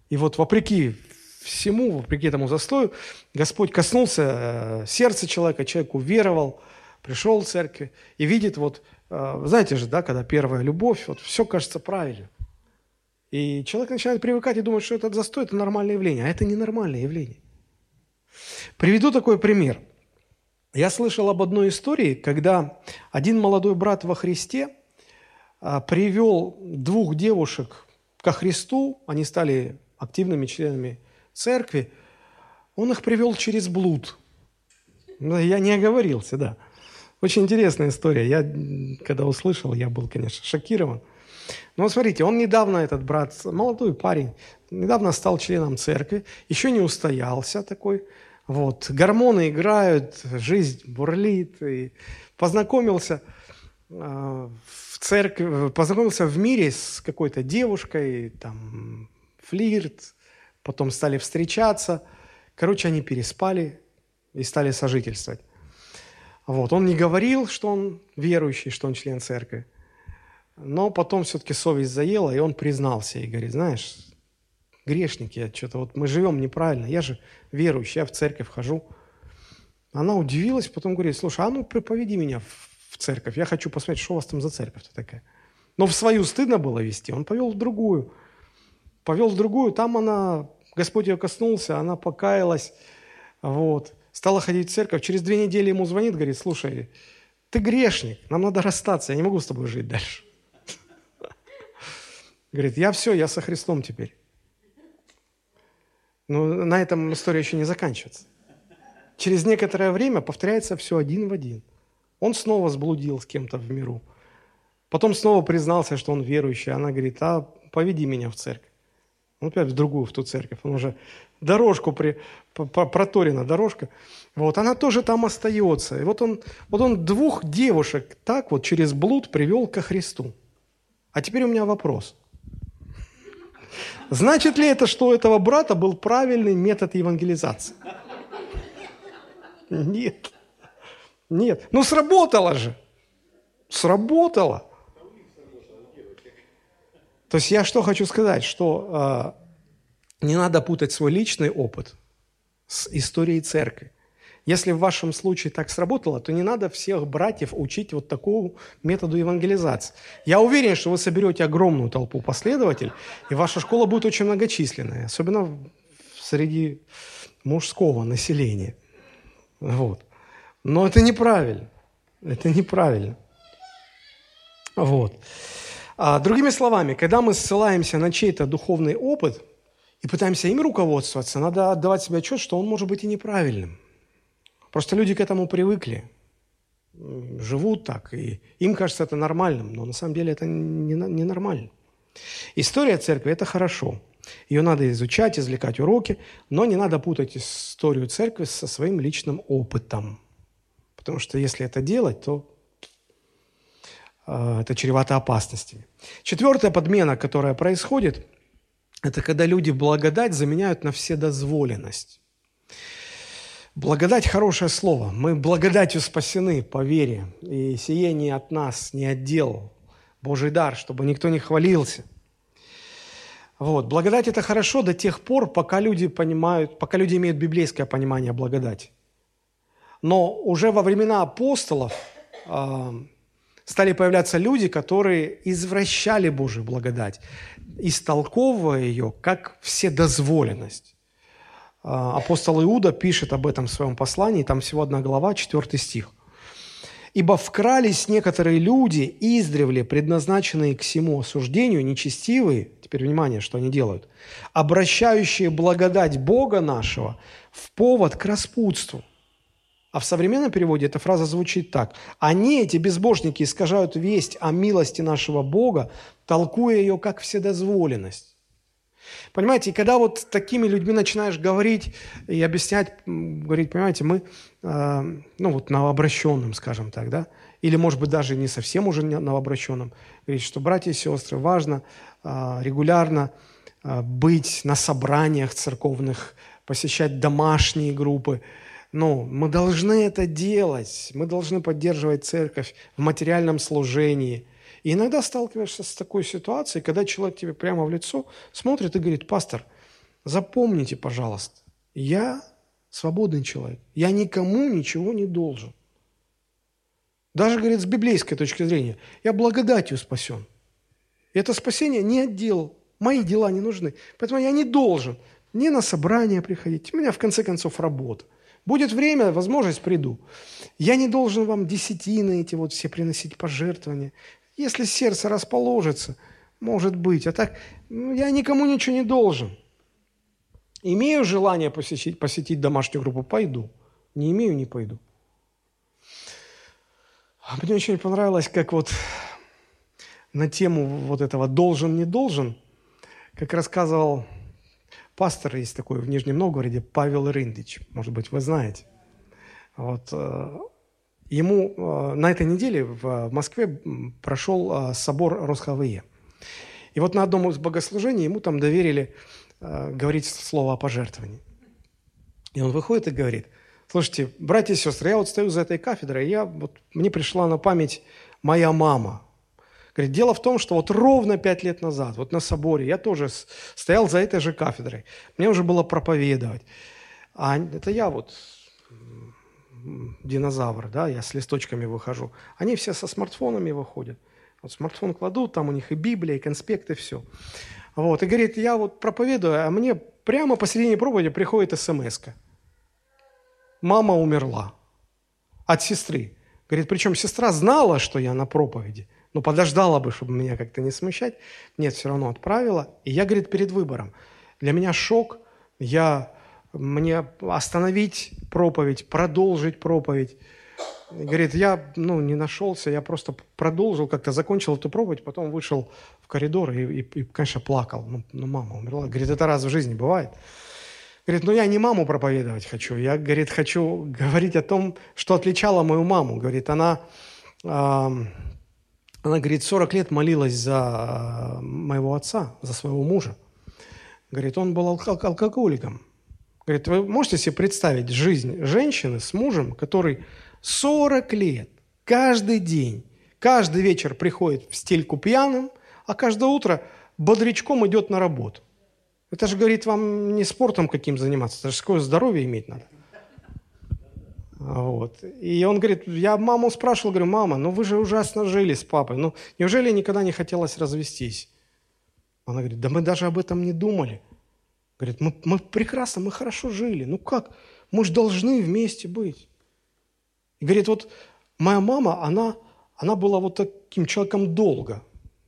И вот вопреки всему, вопреки этому застою, Господь коснулся э, сердца человека, человек уверовал, пришел в церковь и видит вот, э, знаете же, да, когда первая любовь, вот все кажется правильно. И человек начинает привыкать и думать, что этот застой – это нормальное явление, а это не нормальное явление. Приведу такой пример. Я слышал об одной истории, когда один молодой брат во Христе – а, привел двух девушек ко Христу, они стали активными членами церкви, он их привел через блуд. Ну, я не оговорился, да. Очень интересная история. Я, когда услышал, я был, конечно, шокирован. Но смотрите, он недавно, этот брат, молодой парень, недавно стал членом церкви, еще не устоялся такой, вот, гормоны играют, жизнь бурлит, и познакомился э, в церкви, познакомился в мире с какой-то девушкой, там, флирт, потом стали встречаться, короче, они переспали и стали сожительствовать. Вот, он не говорил, что он верующий, что он член церкви, но потом все-таки совесть заела, и он признался и говорит, знаешь, грешник я, что-то вот мы живем неправильно, я же верующий, я в церковь хожу. Она удивилась, потом говорит, слушай, а ну проповеди меня в церковь, я хочу посмотреть, что у вас там за церковь-то такая. Но в свою стыдно было вести, он повел в другую. Повел в другую, там она, Господь ее коснулся, она покаялась, вот стала ходить в церковь, через две недели ему звонит, говорит, слушай, ты грешник, нам надо расстаться, я не могу с тобой жить дальше. *laughs* Говорит, я все, я со Христом теперь. Но на этом история еще не заканчивается. Через некоторое время повторяется все один в один. Он снова сблудил с кем-то в миру. Потом снова признался, что он верующий. Она говорит, а поведи меня в церковь. Он опять в другую, в ту церковь. Он уже дорожку при, проторена дорожка. Вот, она тоже там остается. И вот он, вот он двух девушек так вот через блуд привел ко Христу. А теперь у меня вопрос. Значит ли это, что у этого брата был правильный метод евангелизации? Нет. Нет. Ну, сработало же. Сработало. То есть я что хочу сказать, что э, не надо путать свой личный опыт с историей церкви. Если в вашем случае так сработало, то не надо всех братьев учить вот такому методу евангелизации. Я уверен, что вы соберете огромную толпу последователей, и ваша школа будет очень многочисленная, особенно среди мужского населения. Вот. Но это неправильно. Это неправильно. Вот. А, другими словами, когда мы ссылаемся на чей-то духовный опыт и пытаемся им руководствоваться, надо отдавать себе отчет, что он может быть и неправильным. Просто люди к этому привыкли, живут так, и им кажется это нормальным, но на самом деле это не, не нормально. История церкви – это хорошо. Ее надо изучать, извлекать уроки, но не надо путать историю церкви со своим личным опытом. Потому что если это делать, то Э, это чревато опасностями. Четвертая подмена, которая происходит, это когда люди благодать заменяют на вседозволенность. Благодать – хорошее слово. Мы благодатью спасены по вере. И сие не от нас, не отдел. Божий дар, чтобы никто не хвалился. Вот. Благодать – это хорошо до тех пор, пока люди понимают, пока люди имеют библейское понимание благодати. Но уже во времена апостолов э, стали появляться люди, которые извращали Божию благодать, истолковывая ее как вседозволенность. А, апостол Иуда пишет об этом в своем послании, там всего одна глава, четвертый стих. «Ибо вкрались некоторые люди, издревле предназначенные к всему осуждению, нечестивые, теперь внимание, что они делают, обращающие благодать Бога нашего в повод к распутству, а в современном переводе эта фраза звучит так. «Они, эти безбожники, искажают весть о милости нашего Бога, толкуя ее как вседозволенность». Понимаете, и когда вот такими людьми начинаешь говорить и объяснять, говорить, понимаете, мы, э, ну вот новообращенным, скажем так, да, или, может быть, даже не совсем уже новообращенным, говорить, что, братья и сестры, важно э, регулярно э, быть на собраниях церковных, посещать домашние группы, ну, мы должны это делать. Мы должны поддерживать церковь в материальном служении. И иногда сталкиваешься с такой ситуацией, когда человек тебе прямо в лицо смотрит и говорит, пастор, запомните, пожалуйста, я свободный человек. Я никому ничего не должен. Даже, говорит, с библейской точки зрения, я благодатью спасен. Это спасение не отдел, мои дела не нужны. Поэтому я не должен ни на собрание приходить. У меня, в конце концов, работа. Будет время, возможность, приду. Я не должен вам десятины эти вот все приносить пожертвования. Если сердце расположится, может быть. А так, ну, я никому ничего не должен. Имею желание посетить, посетить домашнюю группу, пойду. Не имею, не пойду. А мне очень понравилось, как вот на тему вот этого «должен, не должен», как рассказывал пастор, есть такой в Нижнем Новгороде, Павел Рындич, может быть, вы знаете. Вот, э, ему э, на этой неделе в Москве прошел э, собор Росхавые. И вот на одном из богослужений ему там доверили говорить слово о пожертвовании. И он выходит и говорит, слушайте, братья и сестры, я вот стою за этой кафедрой, я, вот, мне пришла на память моя мама. Говорит, дело в том, что вот ровно пять лет назад, вот на соборе, я тоже стоял за этой же кафедрой. Мне уже было проповедовать. А это я вот динозавр, да, я с листочками выхожу. Они все со смартфонами выходят. Вот смартфон кладут, там у них и Библия, и конспекты, все. Вот, и говорит, я вот проповедую, а мне прямо посередине проповеди приходит смс -ка. Мама умерла от сестры. Говорит, причем сестра знала, что я на проповеди, но подождала бы, чтобы меня как-то не смущать. Нет, все равно отправила. И я, говорит, перед выбором. Для меня шок. Я мне остановить проповедь, продолжить проповедь. Говорит, я ну, не нашелся, я просто продолжил, как-то закончил эту проповедь, потом вышел в коридор и, и, и конечно, плакал. Ну, ну, мама умерла. Говорит, это раз в жизни бывает. Говорит, ну я не маму проповедовать хочу, я, говорит, хочу говорить о том, что отличало мою маму. Говорит, она, э, она, говорит, 40 лет молилась за моего отца, за своего мужа. Говорит, он был алк- алкоголиком. Говорит, вы можете себе представить жизнь женщины с мужем, который 40 лет, каждый день, каждый вечер приходит в стельку пьяным, а каждое утро бодрячком идет на работу. Это же, говорит, вам не спортом каким заниматься, это же какое здоровье иметь надо. Вот. И он говорит, я маму спрашивал, говорю, мама, ну вы же ужасно жили с папой, ну неужели никогда не хотелось развестись? Она говорит, да мы даже об этом не думали. Говорит, мы, мы прекрасно, мы хорошо жили. Ну как? Мы же должны вместе быть. И говорит, вот моя мама, она, она была вот таким человеком долго.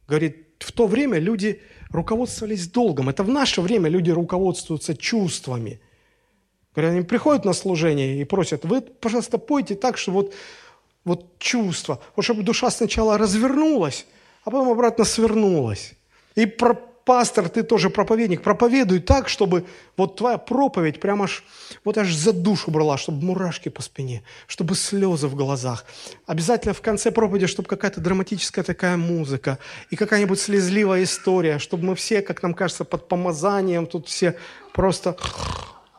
Говорит, в то время люди руководствовались долгом. Это в наше время люди руководствуются чувствами. Говорят, они приходят на служение и просят, вы, пожалуйста, пойте так, что вот, вот чувство, вот чтобы душа сначала развернулась, а потом обратно свернулась. И про, пастор, ты тоже проповедник, проповедуй так, чтобы вот твоя проповедь прямо аж, вот аж за душу брала, чтобы мурашки по спине, чтобы слезы в глазах. Обязательно в конце проповеди, чтобы какая-то драматическая такая музыка и какая-нибудь слезливая история, чтобы мы все, как нам кажется, под помазанием тут все просто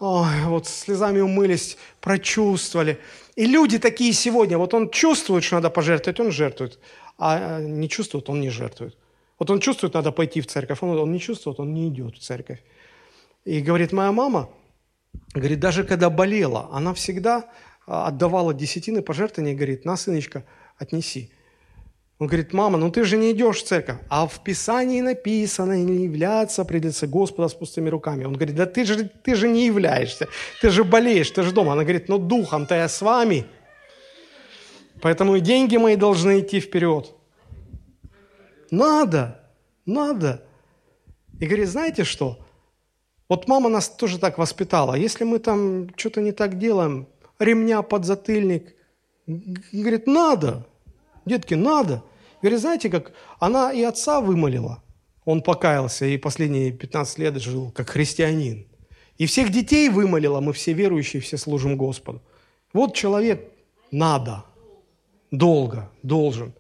ой, вот слезами умылись, прочувствовали. И люди такие сегодня, вот он чувствует, что надо пожертвовать, он жертвует, а не чувствует, он не жертвует. Вот он чувствует, надо пойти в церковь, он, он не чувствует, он не идет в церковь. И говорит, моя мама, говорит, даже когда болела, она всегда а, отдавала десятины пожертвования, говорит, на, сыночка, отнеси. Он говорит, мама, ну ты же не идешь в церковь. А в Писании написано, не являться пред лице Господа с пустыми руками. Он говорит, да ты же, ты же не являешься, ты же болеешь, ты же дома. Она говорит, ну духом-то я с вами. Поэтому и деньги мои должны идти вперед. Надо, надо. И говорит, знаете что? Вот мама нас тоже так воспитала. Если мы там что-то не так делаем, ремня под затыльник, говорит, надо. Детки, надо. Говорит, знаете, как она и отца вымолила. Он покаялся и последние 15 лет жил как христианин. И всех детей вымолила, мы все верующие, все служим Господу. Вот человек надо, долго, должен.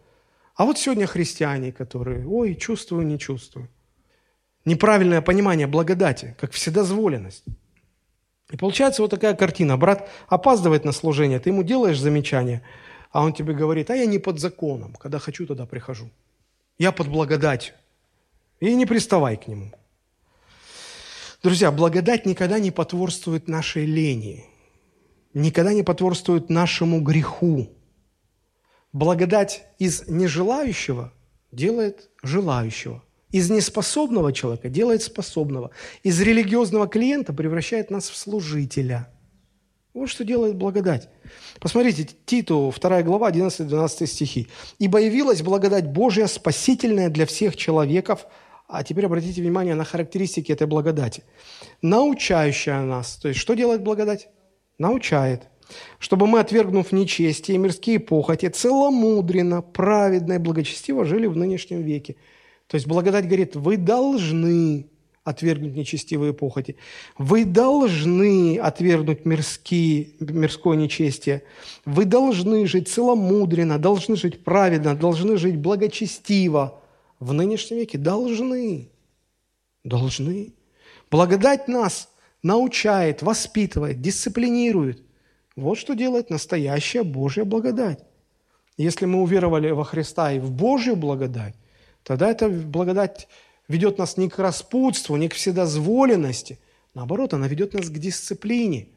А вот сегодня христиане, которые, ой, чувствую, не чувствую. Неправильное понимание благодати, как вседозволенность. И получается вот такая картина. Брат опаздывает на служение, ты ему делаешь замечание, а он тебе говорит, а я не под законом, когда хочу, тогда прихожу. Я под благодатью. И не приставай к нему. Друзья, благодать никогда не потворствует нашей лени, никогда не потворствует нашему греху. Благодать из нежелающего делает желающего. Из неспособного человека делает способного. Из религиозного клиента превращает нас в служителя. Вот что делает благодать. Посмотрите, Титу, 2 глава, 11-12 стихи. «Ибо явилась благодать Божья, спасительная для всех человеков». А теперь обратите внимание на характеристики этой благодати. Научающая нас. То есть, что делает благодать? Научает чтобы мы, отвергнув нечестие и мирские похоти, целомудренно, праведно и благочестиво жили в нынешнем веке. То есть благодать говорит, вы должны отвергнуть нечестивые похоти. Вы должны отвергнуть мирские, мирское нечестие. Вы должны жить целомудренно, должны жить праведно, должны жить благочестиво. В нынешнем веке должны. Должны. Благодать нас научает, воспитывает, дисциплинирует. Вот что делает настоящая Божья благодать. Если мы уверовали во Христа и в Божью благодать, тогда эта благодать ведет нас не к распутству, не к вседозволенности. Наоборот, она ведет нас к дисциплине.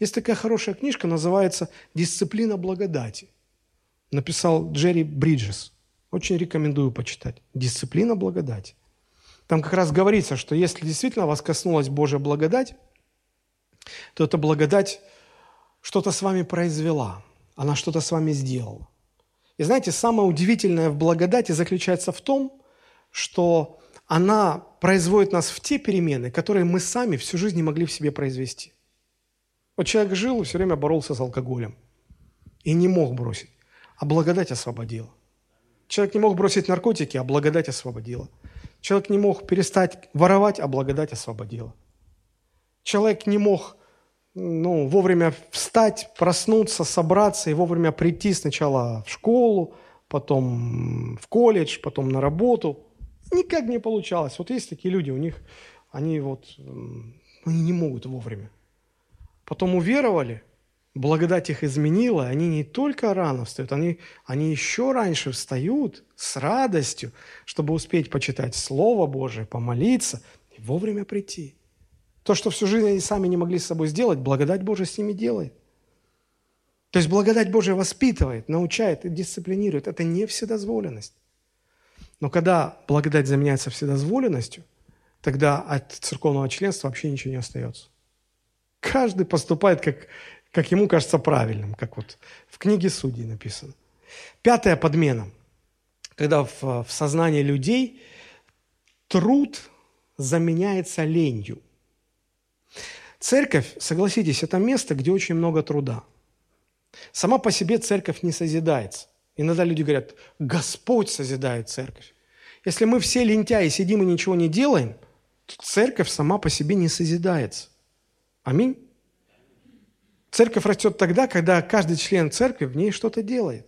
Есть такая хорошая книжка, называется «Дисциплина благодати». Написал Джерри Бриджес. Очень рекомендую почитать. «Дисциплина благодати». Там как раз говорится, что если действительно вас коснулась Божья благодать, то эта благодать что-то с вами произвела, она что-то с вами сделала. И знаете, самое удивительное в благодати заключается в том, что она производит нас в те перемены, которые мы сами всю жизнь не могли в себе произвести. Вот человек жил и все время боролся с алкоголем и не мог бросить, а благодать освободила. Человек не мог бросить наркотики, а благодать освободила. Человек не мог перестать воровать, а благодать освободила. Человек не мог ну, вовремя встать, проснуться, собраться и вовремя прийти сначала в школу, потом в колледж, потом на работу – Никак не получалось. Вот есть такие люди, у них, они вот, они не могут вовремя. Потом уверовали, благодать их изменила, они не только рано встают, они, они еще раньше встают с радостью, чтобы успеть почитать Слово Божие, помолиться и вовремя прийти. То, что всю жизнь они сами не могли с собой сделать, благодать Божия с ними делает. То есть благодать Божия воспитывает, научает и дисциплинирует. Это не вседозволенность. Но когда благодать заменяется вседозволенностью, тогда от церковного членства вообще ничего не остается. Каждый поступает, как, как ему кажется правильным, как вот в книге Судей написано. Пятая подмена, когда в, в сознании людей труд заменяется ленью. Церковь, согласитесь, это место, где очень много труда. Сама по себе церковь не созидается. Иногда люди говорят, Господь созидает церковь. Если мы все лентяи сидим и ничего не делаем, то церковь сама по себе не созидается. Аминь. Церковь растет тогда, когда каждый член церкви в ней что-то делает.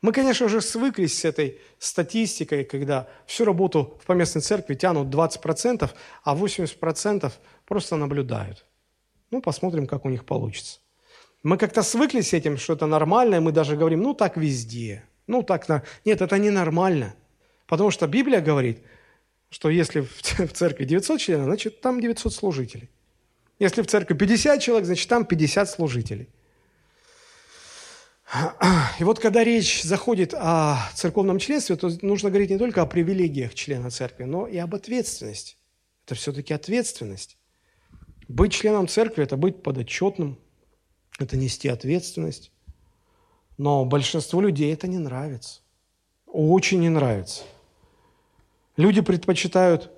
Мы, конечно, уже свыклись с этой статистикой, когда всю работу в поместной церкви тянут 20%, а 80% просто наблюдают. Ну, посмотрим, как у них получится. Мы как-то свыклись с этим, что это нормально, и мы даже говорим, ну так везде. Ну так, на... нет, это не нормально. Потому что Библия говорит, что если в *laughs* церкви 900 членов, значит там 900 служителей. Если в церкви 50 человек, значит там 50 служителей. *clears throat* И вот когда речь заходит о церковном членстве, то нужно говорить не только о привилегиях члена церкви, но и об ответственности. Это все-таки ответственность. Быть членом церкви – это быть подотчетным, это нести ответственность. Но большинству людей это не нравится. Очень не нравится. Люди предпочитают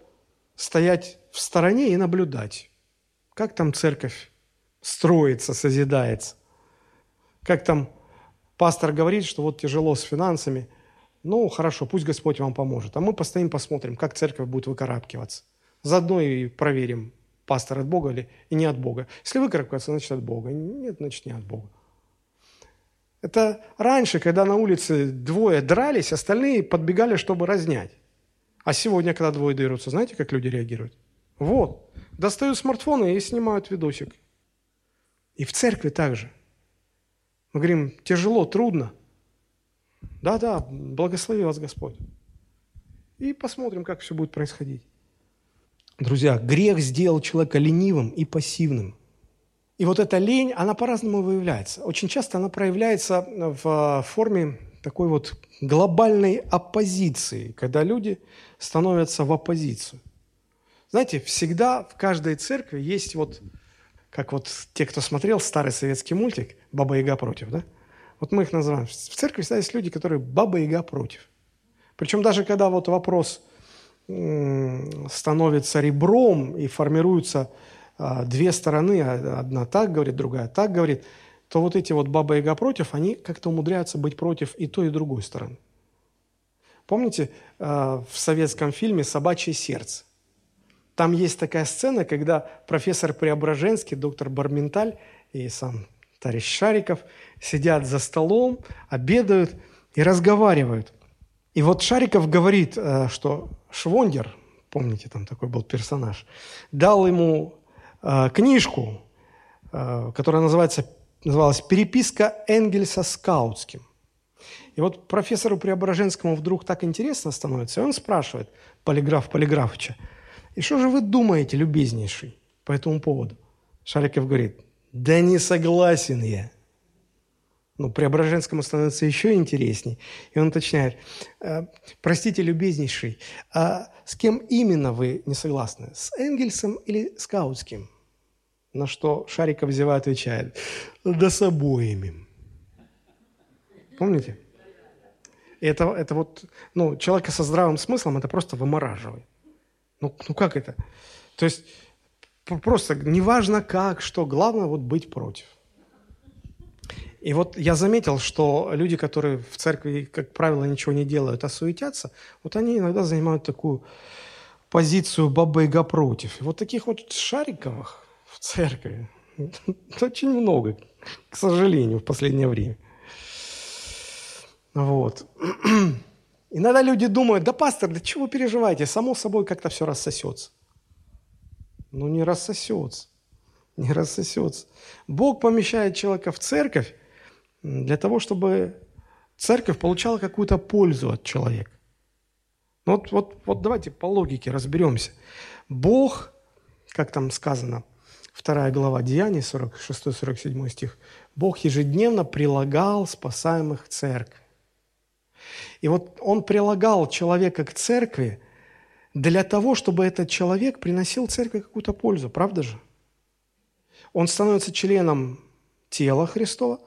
стоять в стороне и наблюдать, как там церковь строится, созидается. Как там пастор говорит, что вот тяжело с финансами. Ну, хорошо, пусть Господь вам поможет. А мы постоим посмотрим, как церковь будет выкарабкиваться. Заодно и проверим, пастор от Бога или и не от Бога. Если выкарабкаться, значит от Бога. Нет, значит не от Бога. Это раньше, когда на улице двое дрались, остальные подбегали, чтобы разнять. А сегодня, когда двое дерутся, знаете, как люди реагируют? Вот, достают смартфоны и снимают видосик. И в церкви также. Мы говорим, тяжело, трудно. Да-да, благослови вас Господь. И посмотрим, как все будет происходить. Друзья, грех сделал человека ленивым и пассивным. И вот эта лень, она по-разному выявляется. Очень часто она проявляется в форме такой вот глобальной оппозиции, когда люди становятся в оппозицию. Знаете, всегда в каждой церкви есть вот, как вот те, кто смотрел старый советский мультик «Баба Яга против», да? Вот мы их называем. В церкви всегда есть люди, которые «Баба Яга против». Причем даже когда вот вопрос становится ребром и формируется а, две стороны, а, одна так говорит, другая так говорит, то вот эти вот баба Яга против, они как-то умудряются быть против и той, и другой стороны. Помните а, в советском фильме «Собачье сердце»? Там есть такая сцена, когда профессор Преображенский, доктор Барменталь и сам товарищ Шариков сидят за столом, обедают и разговаривают. И вот Шариков говорит, э, что Швондер, помните, там такой был персонаж, дал ему э, книжку, э, которая называется, называлась «Переписка Энгельса с Каутским». И вот профессору Преображенскому вдруг так интересно становится, и он спрашивает, полиграф Полиграфовича, и что же вы думаете, любезнейший, по этому поводу? Шариков говорит, да не согласен я. Ну, Преображенскому становится еще интересней. И он уточняет, «Э, простите, любезнейший, а с кем именно вы не согласны? С Энгельсом или с Каутским? На что Шариков зевая отвечает, да с обоими. Помните? Это, это вот, ну, человека со здравым смыслом это просто вымораживает. Ну, ну как это? То есть просто неважно как, что, главное вот быть против. И вот я заметил, что люди, которые в церкви, как правило, ничего не делают, а суетятся, вот они иногда занимают такую позицию баба-яга против. И вот таких вот шариковых в церкви *laughs* очень много, к сожалению, в последнее время. Вот. *clears throat* Иногда люди думают, да, пастор, да чего вы переживаете, само собой как-то все рассосется. Ну, не рассосется, не рассосется. Бог помещает человека в церковь для того, чтобы церковь получала какую-то пользу от человека. Ну, вот, вот, вот давайте по логике разберемся. Бог, как там сказано, вторая глава Деяний, 46-47 стих, Бог ежедневно прилагал спасаемых к церкви. И вот он прилагал человека к церкви для того, чтобы этот человек приносил церкви какую-то пользу, правда же? Он становится членом тела Христова,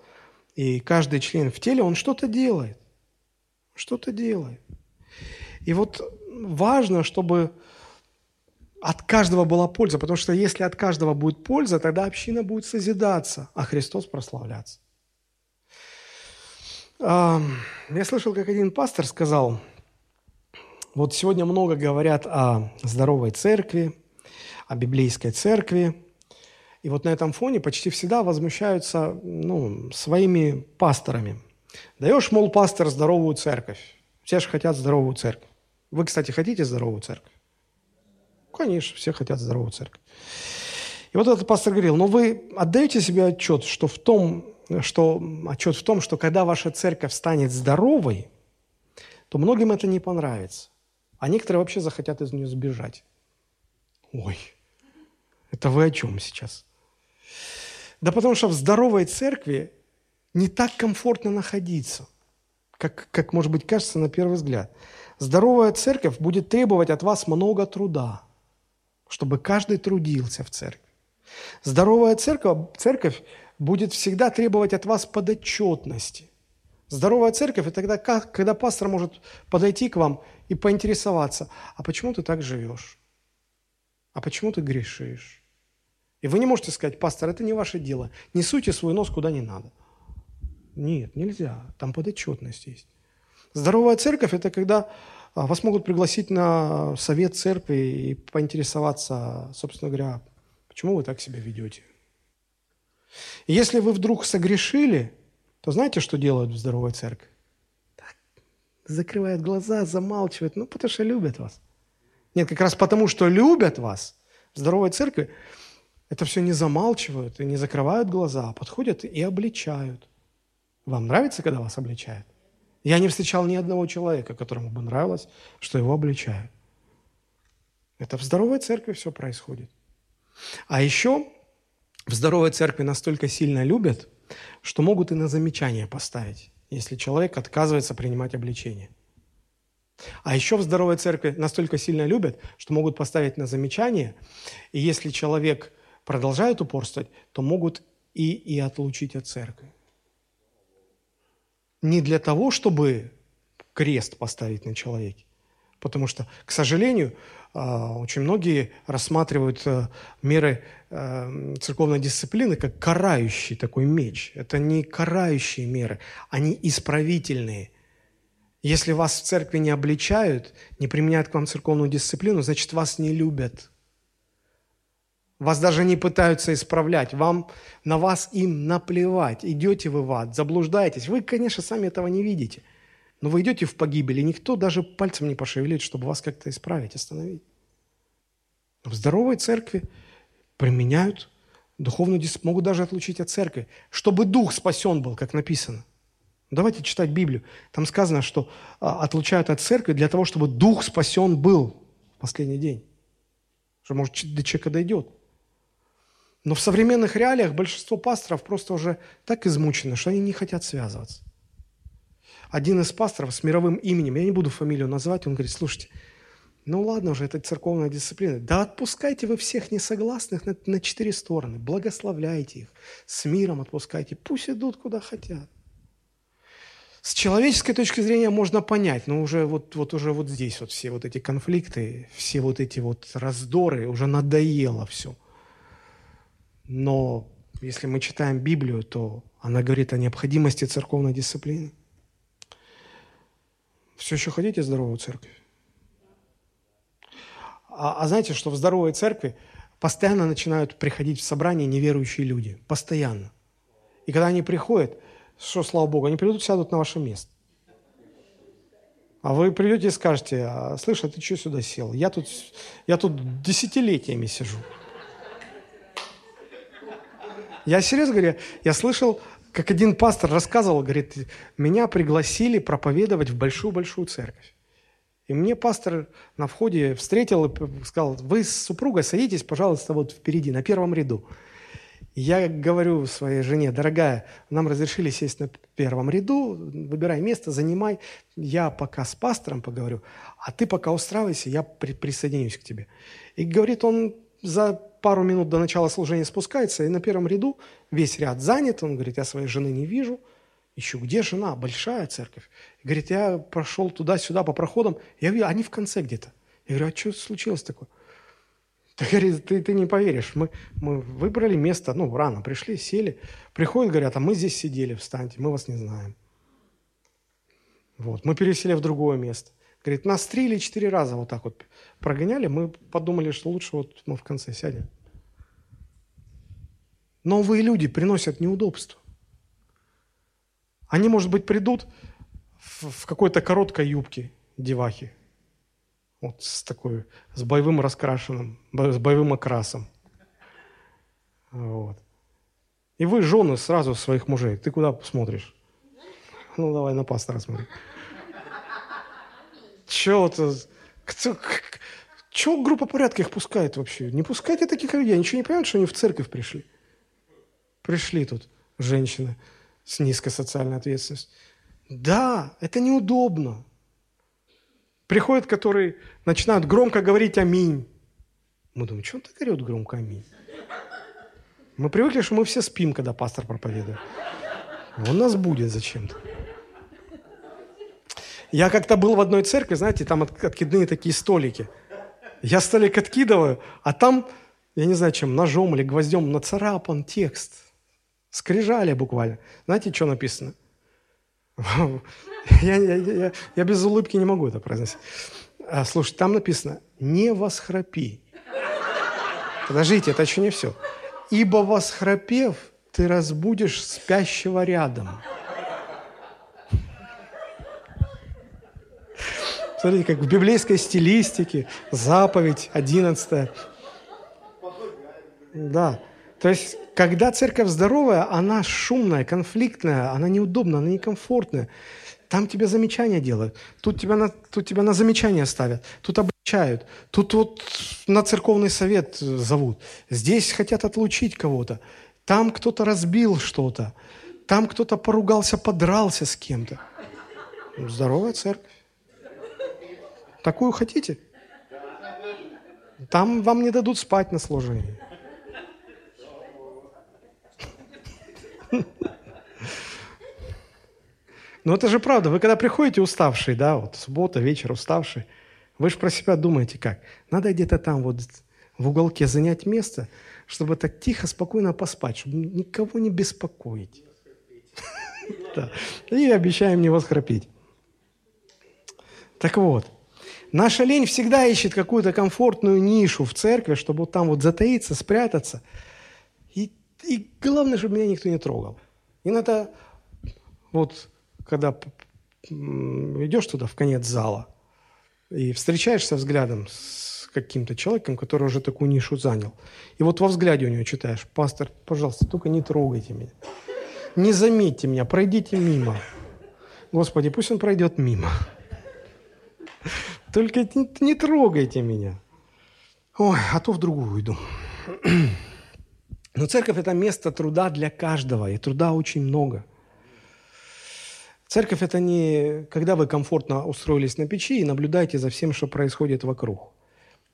и каждый член в теле, он что-то делает. Что-то делает. И вот важно, чтобы от каждого была польза, потому что если от каждого будет польза, тогда община будет созидаться, а Христос прославляться. Я слышал, как один пастор сказал, вот сегодня много говорят о здоровой церкви, о библейской церкви, и вот на этом фоне почти всегда возмущаются ну, своими пасторами. Даешь, мол, пастор, здоровую церковь. Все же хотят здоровую церковь. Вы, кстати, хотите здоровую церковь? Конечно, все хотят здоровую церковь. И вот этот пастор говорил, но вы отдаете себе отчет, что в том, что, отчет в том, что когда ваша церковь станет здоровой, то многим это не понравится. А некоторые вообще захотят из нее сбежать. Ой, это вы о чем сейчас? Да потому что в здоровой церкви не так комфортно находиться, как, как, может быть, кажется на первый взгляд. Здоровая церковь будет требовать от вас много труда, чтобы каждый трудился в церкви. Здоровая церковь, церковь будет всегда требовать от вас подотчетности. Здоровая церковь – это тогда, когда пастор может подойти к вам и поинтересоваться, а почему ты так живешь? А почему ты грешишь? И вы не можете сказать, пастор, это не ваше дело, не суйте свой нос куда не надо. Нет, нельзя, там подотчетность есть. Здоровая церковь – это когда а, вас могут пригласить на совет церкви и поинтересоваться, собственно говоря, почему вы так себя ведете. И если вы вдруг согрешили, то знаете, что делают в здоровой церкви? Так, закрывают глаза, замалчивают, ну, потому что любят вас. Нет, как раз потому, что любят вас, в здоровой церкви это все не замалчивают и не закрывают глаза, а подходят и обличают. Вам нравится, когда вас обличают? Я не встречал ни одного человека, которому бы нравилось, что его обличают. Это в здоровой церкви все происходит. А еще в здоровой церкви настолько сильно любят, что могут и на замечание поставить, если человек отказывается принимать обличение. А еще в здоровой церкви настолько сильно любят, что могут поставить на замечание, и если человек продолжает упорствовать, то могут и, и отлучить от церкви. Не для того, чтобы крест поставить на человеке, потому что, к сожалению, а, очень многие рассматривают э, меры э, церковной дисциплины как карающий такой меч. Это не карающие меры, они исправительные. Если вас в церкви не обличают, не применяют к вам церковную дисциплину, значит, вас не любят. Вас даже не пытаются исправлять. Вам, на вас им наплевать. Идете вы в ад, заблуждаетесь. Вы, конечно, сами этого не видите. Но вы идете в погибель, и никто даже пальцем не пошевелит, чтобы вас как-то исправить, остановить. В здоровой церкви применяют духовную дисциплину, могут даже отлучить от церкви, чтобы дух спасен был, как написано. Давайте читать Библию. Там сказано, что а, отлучают от церкви для того, чтобы дух спасен был в последний день. Что, может, до человека дойдет. Но в современных реалиях большинство пасторов просто уже так измучено, что они не хотят связываться. Один из пасторов с мировым именем, я не буду фамилию называть, он говорит, слушайте, ну ладно уже, это церковная дисциплина. Да отпускайте вы всех несогласных на, на четыре стороны, благословляйте их, с миром отпускайте, пусть идут куда хотят. С человеческой точки зрения можно понять, но уже вот, вот уже вот здесь вот все вот эти конфликты, все вот эти вот раздоры, уже надоело все. Но если мы читаем Библию, то она говорит о необходимости церковной дисциплины. Все еще хотите здоровую церковь? А, а знаете, что в здоровой церкви постоянно начинают приходить в собрание неверующие люди. Постоянно. И когда они приходят, что, слава Богу, они придут, сядут на ваше место. А вы придете и скажете, «А, слышь, а ты что сюда сел? Я тут, я тут десятилетиями сижу. Я серьезно говорю, я слышал, как один пастор рассказывал, говорит, меня пригласили проповедовать в большую-большую церковь. И мне пастор на входе встретил и сказал, вы с супругой садитесь, пожалуйста, вот впереди, на первом ряду. Я говорю своей жене, дорогая, нам разрешили сесть на первом ряду, выбирай место, занимай. Я пока с пастором поговорю, а ты пока устраивайся, я при присоединюсь к тебе. И говорит, он за пару минут до начала служения спускается, и на первом ряду весь ряд занят. Он говорит, я своей жены не вижу. Ищу, где жена? Большая церковь. Говорит, я прошел туда-сюда по проходам, я вижу, они в конце где-то. Я говорю, а что случилось такое? Ты, *laughs* говорит, ты, ты не поверишь, мы, мы выбрали место, ну, рано пришли, сели. Приходят, говорят, а мы здесь сидели, встаньте, мы вас не знаем. Вот, мы пересели в другое место. Говорит, нас три или четыре раза вот так вот прогоняли, мы подумали, что лучше вот мы в конце сядем. Новые люди приносят неудобства. Они, может быть, придут в, какой-то короткой юбке девахи, вот с такой, с боевым раскрашенным, с боевым окрасом. Вот. И вы жены сразу своих мужей. Ты куда смотришь? Ну, давай на пастора смотри. Чего это? Чего группа порядка их пускает вообще? Не пускайте таких людей. Ничего не понимают, что они в церковь пришли. Пришли тут женщины с низкой социальной ответственностью. Да, это неудобно. Приходят, которые начинают громко говорить «Аминь». Мы думаем, что он так орет громко «Аминь»? Мы привыкли, что мы все спим, когда пастор проповедует. Он нас будет зачем-то. Я как-то был в одной церкви, знаете, там откидные такие столики. Я столик откидываю, а там, я не знаю чем, ножом или гвоздем нацарапан текст. Скрижали буквально. Знаете, что написано? *laughs* Я, я, я, я без улыбки не могу это произносить. А, слушай, там написано «не восхрапи». Подождите, это еще не все. «Ибо восхрапев, ты разбудишь спящего рядом». Смотрите, как в библейской стилистике, заповедь 11. Да. То есть, когда церковь здоровая, она шумная, конфликтная, она неудобная, она некомфортная. Там тебе замечания делают, тут тебя на, тут тебя на замечания ставят, тут обличают, тут вот на церковный совет зовут. Здесь хотят отлучить кого-то, там кто-то разбил что-то, там кто-то поругался, подрался с кем-то. Здоровая церковь. Такую хотите? Там вам не дадут спать на служении. Но это же правда. Вы когда приходите уставший, да, вот суббота, вечер уставший, Вы же про себя думаете как? Надо где-то там вот в уголке занять место, чтобы так тихо, спокойно поспать, чтобы никого не беспокоить. *laughs* И обещаем не восхрапить. Так вот, наша лень всегда ищет какую-то комфортную нишу в церкви, чтобы вот там вот затаиться, спрятаться. И, и главное, чтобы меня никто не трогал. Иногда вот когда идешь туда в конец зала и встречаешься взглядом с каким-то человеком, который уже такую нишу занял, и вот во взгляде у него читаешь, пастор, пожалуйста, только не трогайте меня. Не заметьте меня, пройдите мимо. Господи, пусть он пройдет мимо. Только не, не трогайте меня. Ой, а то в другую уйду. Но церковь – это место труда для каждого, и труда очень много. Церковь – это не когда вы комфортно устроились на печи и наблюдаете за всем, что происходит вокруг.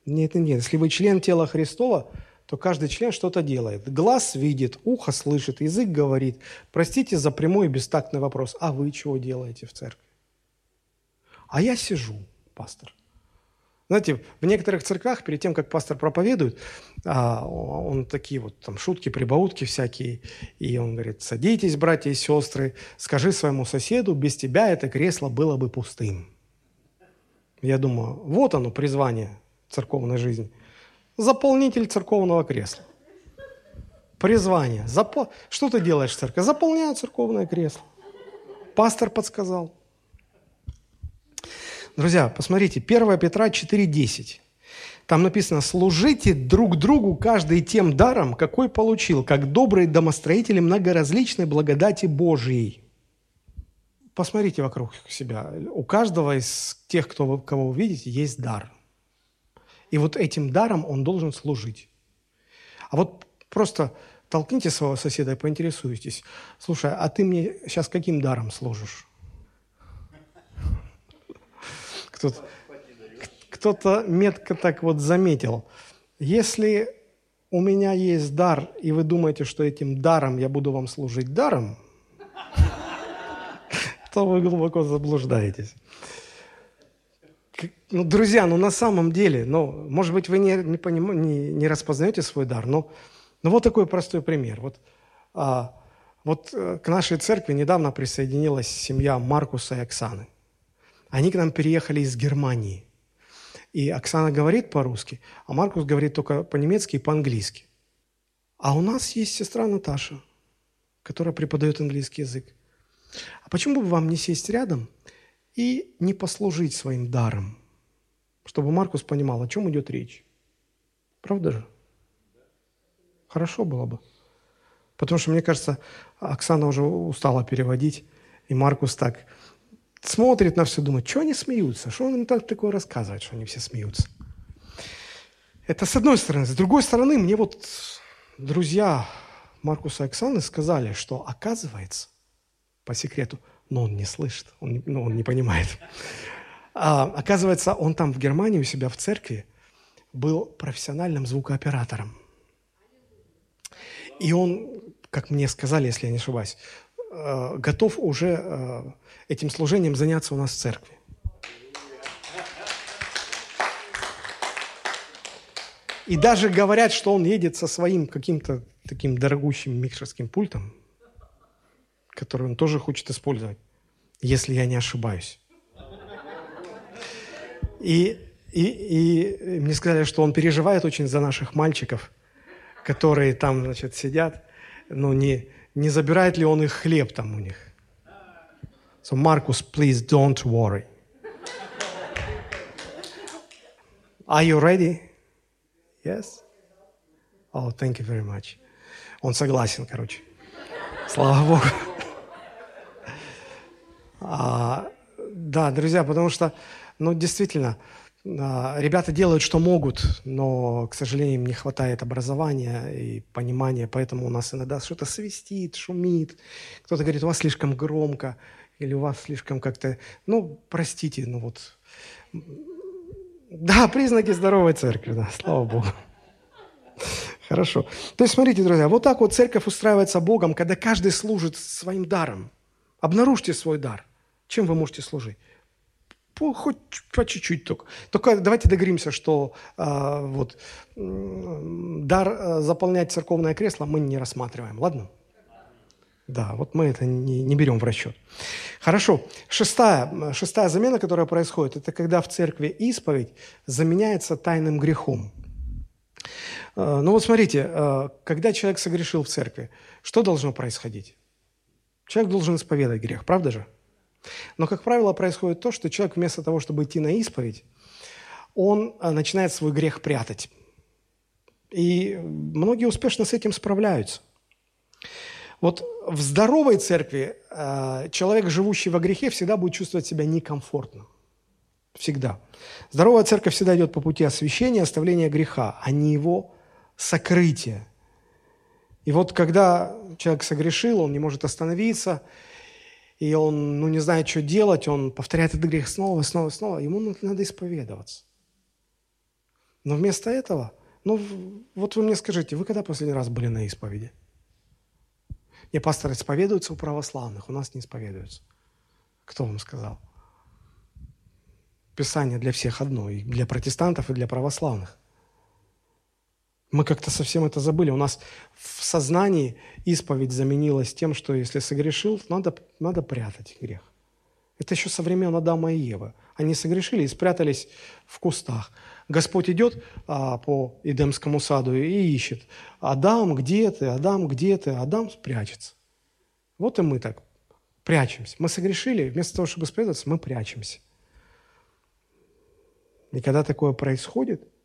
Нет, нет, нет. Если вы член тела Христова, то каждый член что-то делает. Глаз видит, ухо слышит, язык говорит. Простите за прямой и бестактный вопрос. А вы чего делаете в церкви? А я сижу, пастор. Знаете, в некоторых церквях, перед тем, как пастор проповедует, а, он такие вот там шутки, прибаутки всякие, и он говорит, садитесь, братья и сестры, скажи своему соседу, без тебя это кресло было бы пустым. Я думаю, вот оно, призвание церковной жизни – заполнитель церковного кресла. Призвание. Запо... Что ты делаешь в церкви? Заполняю церковное кресло. Пастор подсказал. Друзья, посмотрите, 1 Петра 4.10. Там написано, служите друг другу каждый тем даром, какой получил, как добрые домостроители многоразличной благодати Божьей. Посмотрите вокруг себя. У каждого из тех, кто, кого вы видите, есть дар. И вот этим даром он должен служить. А вот просто толкните своего соседа и поинтересуйтесь. Слушай, а ты мне сейчас каким даром служишь? Кто-то, кто-то метко так вот заметил. Если у меня есть дар, и вы думаете, что этим даром я буду вам служить даром, *laughs* то вы глубоко заблуждаетесь ну, друзья, ну на самом деле, ну, может быть, вы не, не, поним, не, не распознаете свой дар, но, но вот такой простой пример. Вот, а, вот э, к нашей церкви недавно присоединилась семья Маркуса и Оксаны. Они к нам переехали из Германии. И Оксана говорит по-русски, а Маркус говорит только по-немецки и по-английски. А у нас есть сестра Наташа, которая преподает английский язык. А почему бы вам не сесть рядом и не послужить своим даром, чтобы Маркус понимал, о чем идет речь. Правда же? Хорошо было бы. Потому что, мне кажется, Оксана уже устала переводить, и Маркус так смотрит на все, думает, что они смеются, что он им так такое рассказывает, что они все смеются. Это с одной стороны. С другой стороны, мне вот друзья Маркуса и Оксаны сказали, что оказывается, по секрету – но он не слышит, он, ну, он не понимает. А, оказывается, он там в Германии у себя в церкви был профессиональным звукооператором. И он, как мне сказали, если я не ошибаюсь, э, готов уже э, этим служением заняться у нас в церкви. И даже говорят, что он едет со своим каким-то таким дорогущим микшерским пультом, который он тоже хочет использовать, если я не ошибаюсь. И, и, и мне сказали, что он переживает очень за наших мальчиков, которые там, значит, сидят. Ну, не, не забирает ли он их хлеб там у них. So, Marcus, please don't worry. Are you ready? Yes? Oh, thank you very much. Он согласен, короче. Слава Богу. А, да, друзья, потому что, ну, действительно, а, ребята делают, что могут, но, к сожалению, им не хватает образования и понимания, поэтому у нас иногда что-то свистит, шумит. Кто-то говорит, у вас слишком громко, или у вас слишком как-то... Ну, простите, ну вот... Да, признаки здоровой церкви, да, слава Богу. Хорошо. То есть, смотрите, друзья, вот так вот церковь устраивается Богом, когда каждый служит своим даром. Обнаружьте свой дар – чем вы можете служить? по, хоть по чуть-чуть только. Только давайте договоримся, что а, вот дар а, заполнять церковное кресло мы не рассматриваем, ладно? Да, вот мы это не, не берем в расчет. Хорошо. Шестая, шестая замена, которая происходит, это когда в церкви исповедь заменяется тайным грехом. А, ну вот смотрите, а, когда человек согрешил в церкви, что должно происходить? Человек должен исповедать грех, правда же? Но, как правило, происходит то, что человек вместо того, чтобы идти на исповедь, он а, начинает свой грех прятать. И многие успешно с этим справляются. Вот в здоровой церкви а, человек, живущий во грехе, всегда будет чувствовать себя некомфортно. Всегда. Здоровая церковь всегда идет по пути освящения, оставления греха, а не его сокрытия. И вот когда человек согрешил, он не может остановиться, и он ну, не знает, что делать, он повторяет этот грех снова, снова, снова. Ему надо исповедоваться. Но вместо этого, ну вот вы мне скажите, вы когда последний раз были на исповеди? Не, пасторы исповедуются у православных, у нас не исповедуются. Кто вам сказал? Писание для всех одно, и для протестантов, и для православных. Мы как-то совсем это забыли. У нас в сознании исповедь заменилась тем, что если согрешил, надо, надо прятать грех. Это еще со времен Адама и Евы. Они согрешили и спрятались в кустах. Господь идет а, по Эдемскому саду и ищет. Адам, где ты? Адам, где ты? Адам прячется. Вот и мы так прячемся. Мы согрешили, вместо того, чтобы спрятаться, мы прячемся. И когда такое происходит –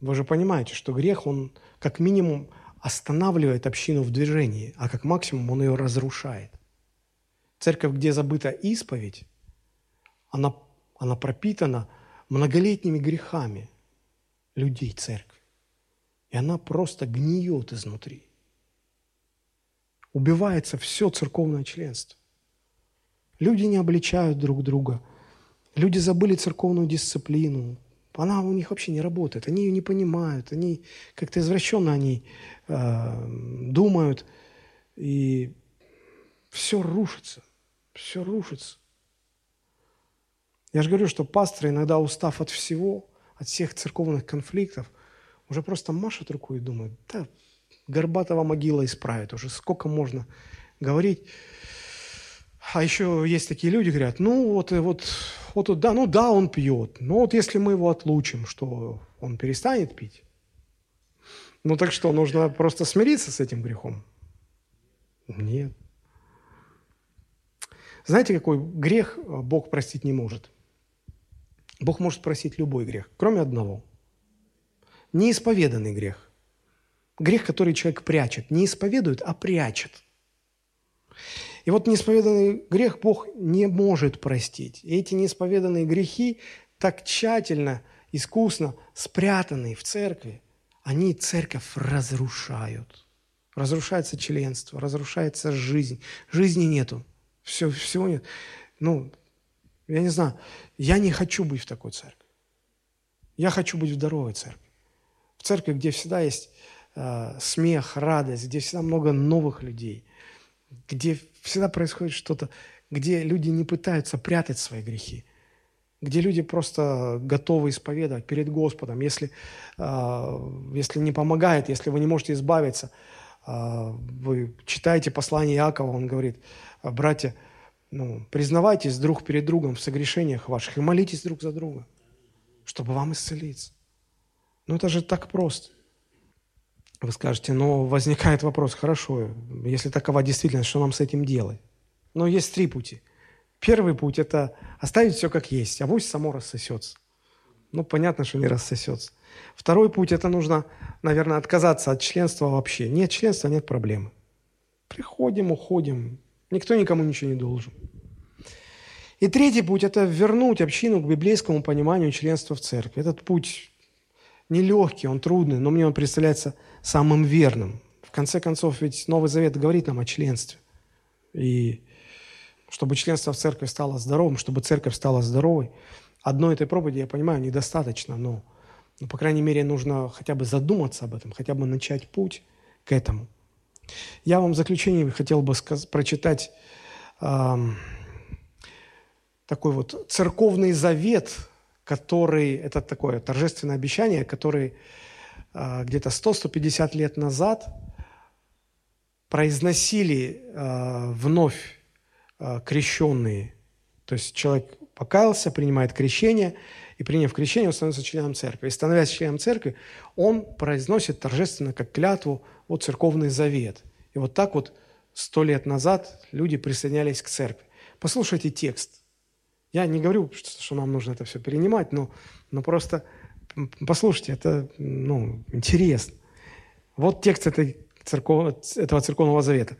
вы же понимаете, что грех, он как минимум останавливает общину в движении, а как максимум он ее разрушает. Церковь, где забыта исповедь, она, она пропитана многолетними грехами людей церкви. И она просто гниет изнутри. Убивается все церковное членство. Люди не обличают друг друга. Люди забыли церковную дисциплину, она у них вообще не работает, они ее не понимают, они как-то извращенно они э, думают, и все рушится, все рушится. Я же говорю, что пасторы, иногда устав от всего, от всех церковных конфликтов, уже просто машут рукой и думают, да, Горбатова могила исправит, уже сколько можно говорить. А еще есть такие люди, говорят, ну вот, вот, вот, да, ну да, он пьет, но вот если мы его отлучим, что он перестанет пить? Ну так что, нужно просто смириться с этим грехом? Нет. Знаете, какой грех Бог простить не может? Бог может простить любой грех, кроме одного. Неисповеданный грех. Грех, который человек прячет. Не исповедует, а прячет – и вот неисповеданный грех Бог не может простить. И эти неисповеданные грехи так тщательно, искусно спрятанные в церкви, они церковь разрушают. Разрушается членство, разрушается жизнь. Жизни нету. Все, всего нет. Ну, я не знаю, я не хочу быть в такой церкви. Я хочу быть в здоровой церкви. В церкви, где всегда есть э, смех, радость, где всегда много новых людей, где всегда происходит что-то, где люди не пытаются прятать свои грехи, где люди просто готовы исповедовать перед Господом. Если, э, если не помогает, если вы не можете избавиться, э, вы читаете послание Иакова, он говорит, братья, ну, признавайтесь друг перед другом в согрешениях ваших и молитесь друг за друга, чтобы вам исцелиться. Ну, это же так просто. Вы скажете, но возникает вопрос, хорошо, если такова действительность, что нам с этим делать? Но есть три пути. Первый путь – это оставить все как есть, а пусть само рассосется. Ну, понятно, что не рассосется. Второй путь – это нужно, наверное, отказаться от членства вообще. Нет членства – нет проблемы. Приходим, уходим. Никто никому ничего не должен. И третий путь – это вернуть общину к библейскому пониманию членства в церкви. Этот путь нелегкий, он трудный, но мне он представляется самым верным. В конце концов, ведь Новый Завет говорит нам о членстве. И чтобы членство в церкви стало здоровым, чтобы церковь стала здоровой, одной этой проповеди, я понимаю, недостаточно, но, но, по крайней мере, нужно хотя бы задуматься об этом, хотя бы начать путь к этому. Я вам в заключение хотел бы прочитать э, такой вот церковный завет, который, это такое торжественное обещание, который э, где-то 100-150 лет назад произносили э, вновь э, крещенные. То есть человек покаялся, принимает крещение, и приняв крещение, он становится членом церкви. И становясь членом церкви, он произносит торжественно, как клятву, вот церковный завет. И вот так вот сто лет назад люди присоединялись к церкви. Послушайте текст. Я не говорю, что нам нужно это все перенимать, но, но просто послушайте, это ну, интересно. Вот текст этой церков... этого церковного завета.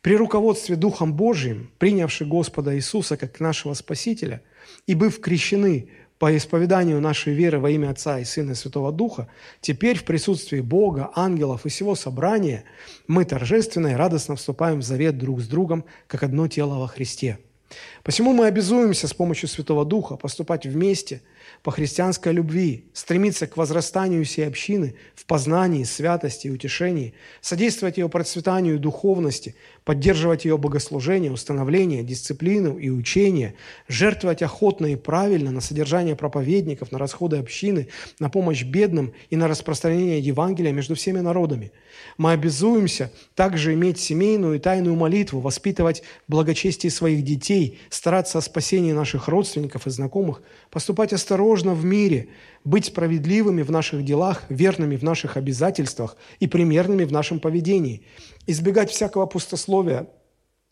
«При руководстве Духом Божиим, принявший Господа Иисуса как нашего Спасителя и быв крещены по исповеданию нашей веры во имя Отца и Сына и Святого Духа, теперь в присутствии Бога, ангелов и всего собрания мы торжественно и радостно вступаем в завет друг с другом, как одно тело во Христе. Посему мы обязуемся с помощью Святого Духа поступать вместе – по христианской любви, стремиться к возрастанию всей общины в познании, святости и утешении, содействовать ее процветанию и духовности, поддерживать ее богослужение, установление, дисциплину и учение, жертвовать охотно и правильно на содержание проповедников, на расходы общины, на помощь бедным и на распространение Евангелия между всеми народами. Мы обязуемся также иметь семейную и тайную молитву, воспитывать благочестие своих детей, стараться о спасении наших родственников и знакомых, поступать осторожно в мире, быть справедливыми в наших делах, верными в наших обязательствах и примерными в нашем поведении, избегать всякого пустословия,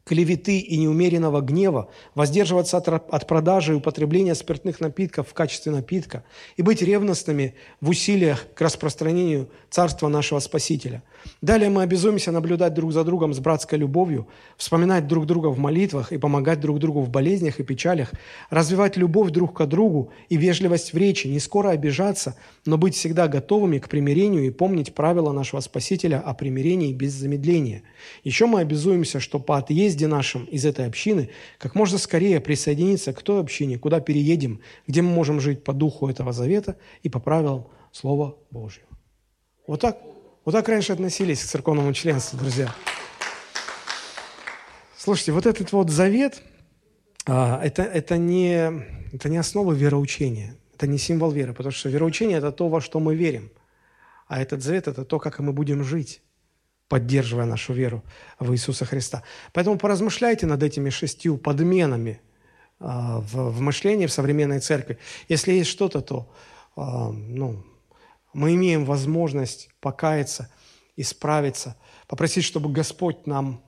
клеветы и неумеренного гнева, воздерживаться от, от продажи и употребления спиртных напитков в качестве напитка и быть ревностными в усилиях к распространению Царства нашего Спасителя – Далее мы обязуемся наблюдать друг за другом с братской любовью, вспоминать друг друга в молитвах и помогать друг другу в болезнях и печалях, развивать любовь друг к другу и вежливость в речи, не скоро обижаться, но быть всегда готовыми к примирению и помнить правила нашего Спасителя о примирении без замедления. Еще мы обязуемся, что по отъезде нашим из этой общины как можно скорее присоединиться к той общине, куда переедем, где мы можем жить по духу этого завета и по правилам Слова Божьего. Вот так. Вот так раньше относились к церковному членству, друзья. Слушайте, вот этот вот завет, а, это, это, не, это не основа вероучения, это не символ веры, потому что вероучение – это то, во что мы верим, а этот завет – это то, как мы будем жить, поддерживая нашу веру в Иисуса Христа. Поэтому поразмышляйте над этими шестью подменами а, в, мышлении в современной церкви. Если есть что-то, то а, ну, мы имеем возможность покаяться, исправиться, попросить, чтобы Господь нам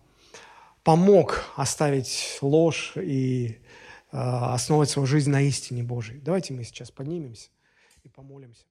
помог оставить ложь и э, основать свою жизнь на истине Божией. Давайте мы сейчас поднимемся и помолимся.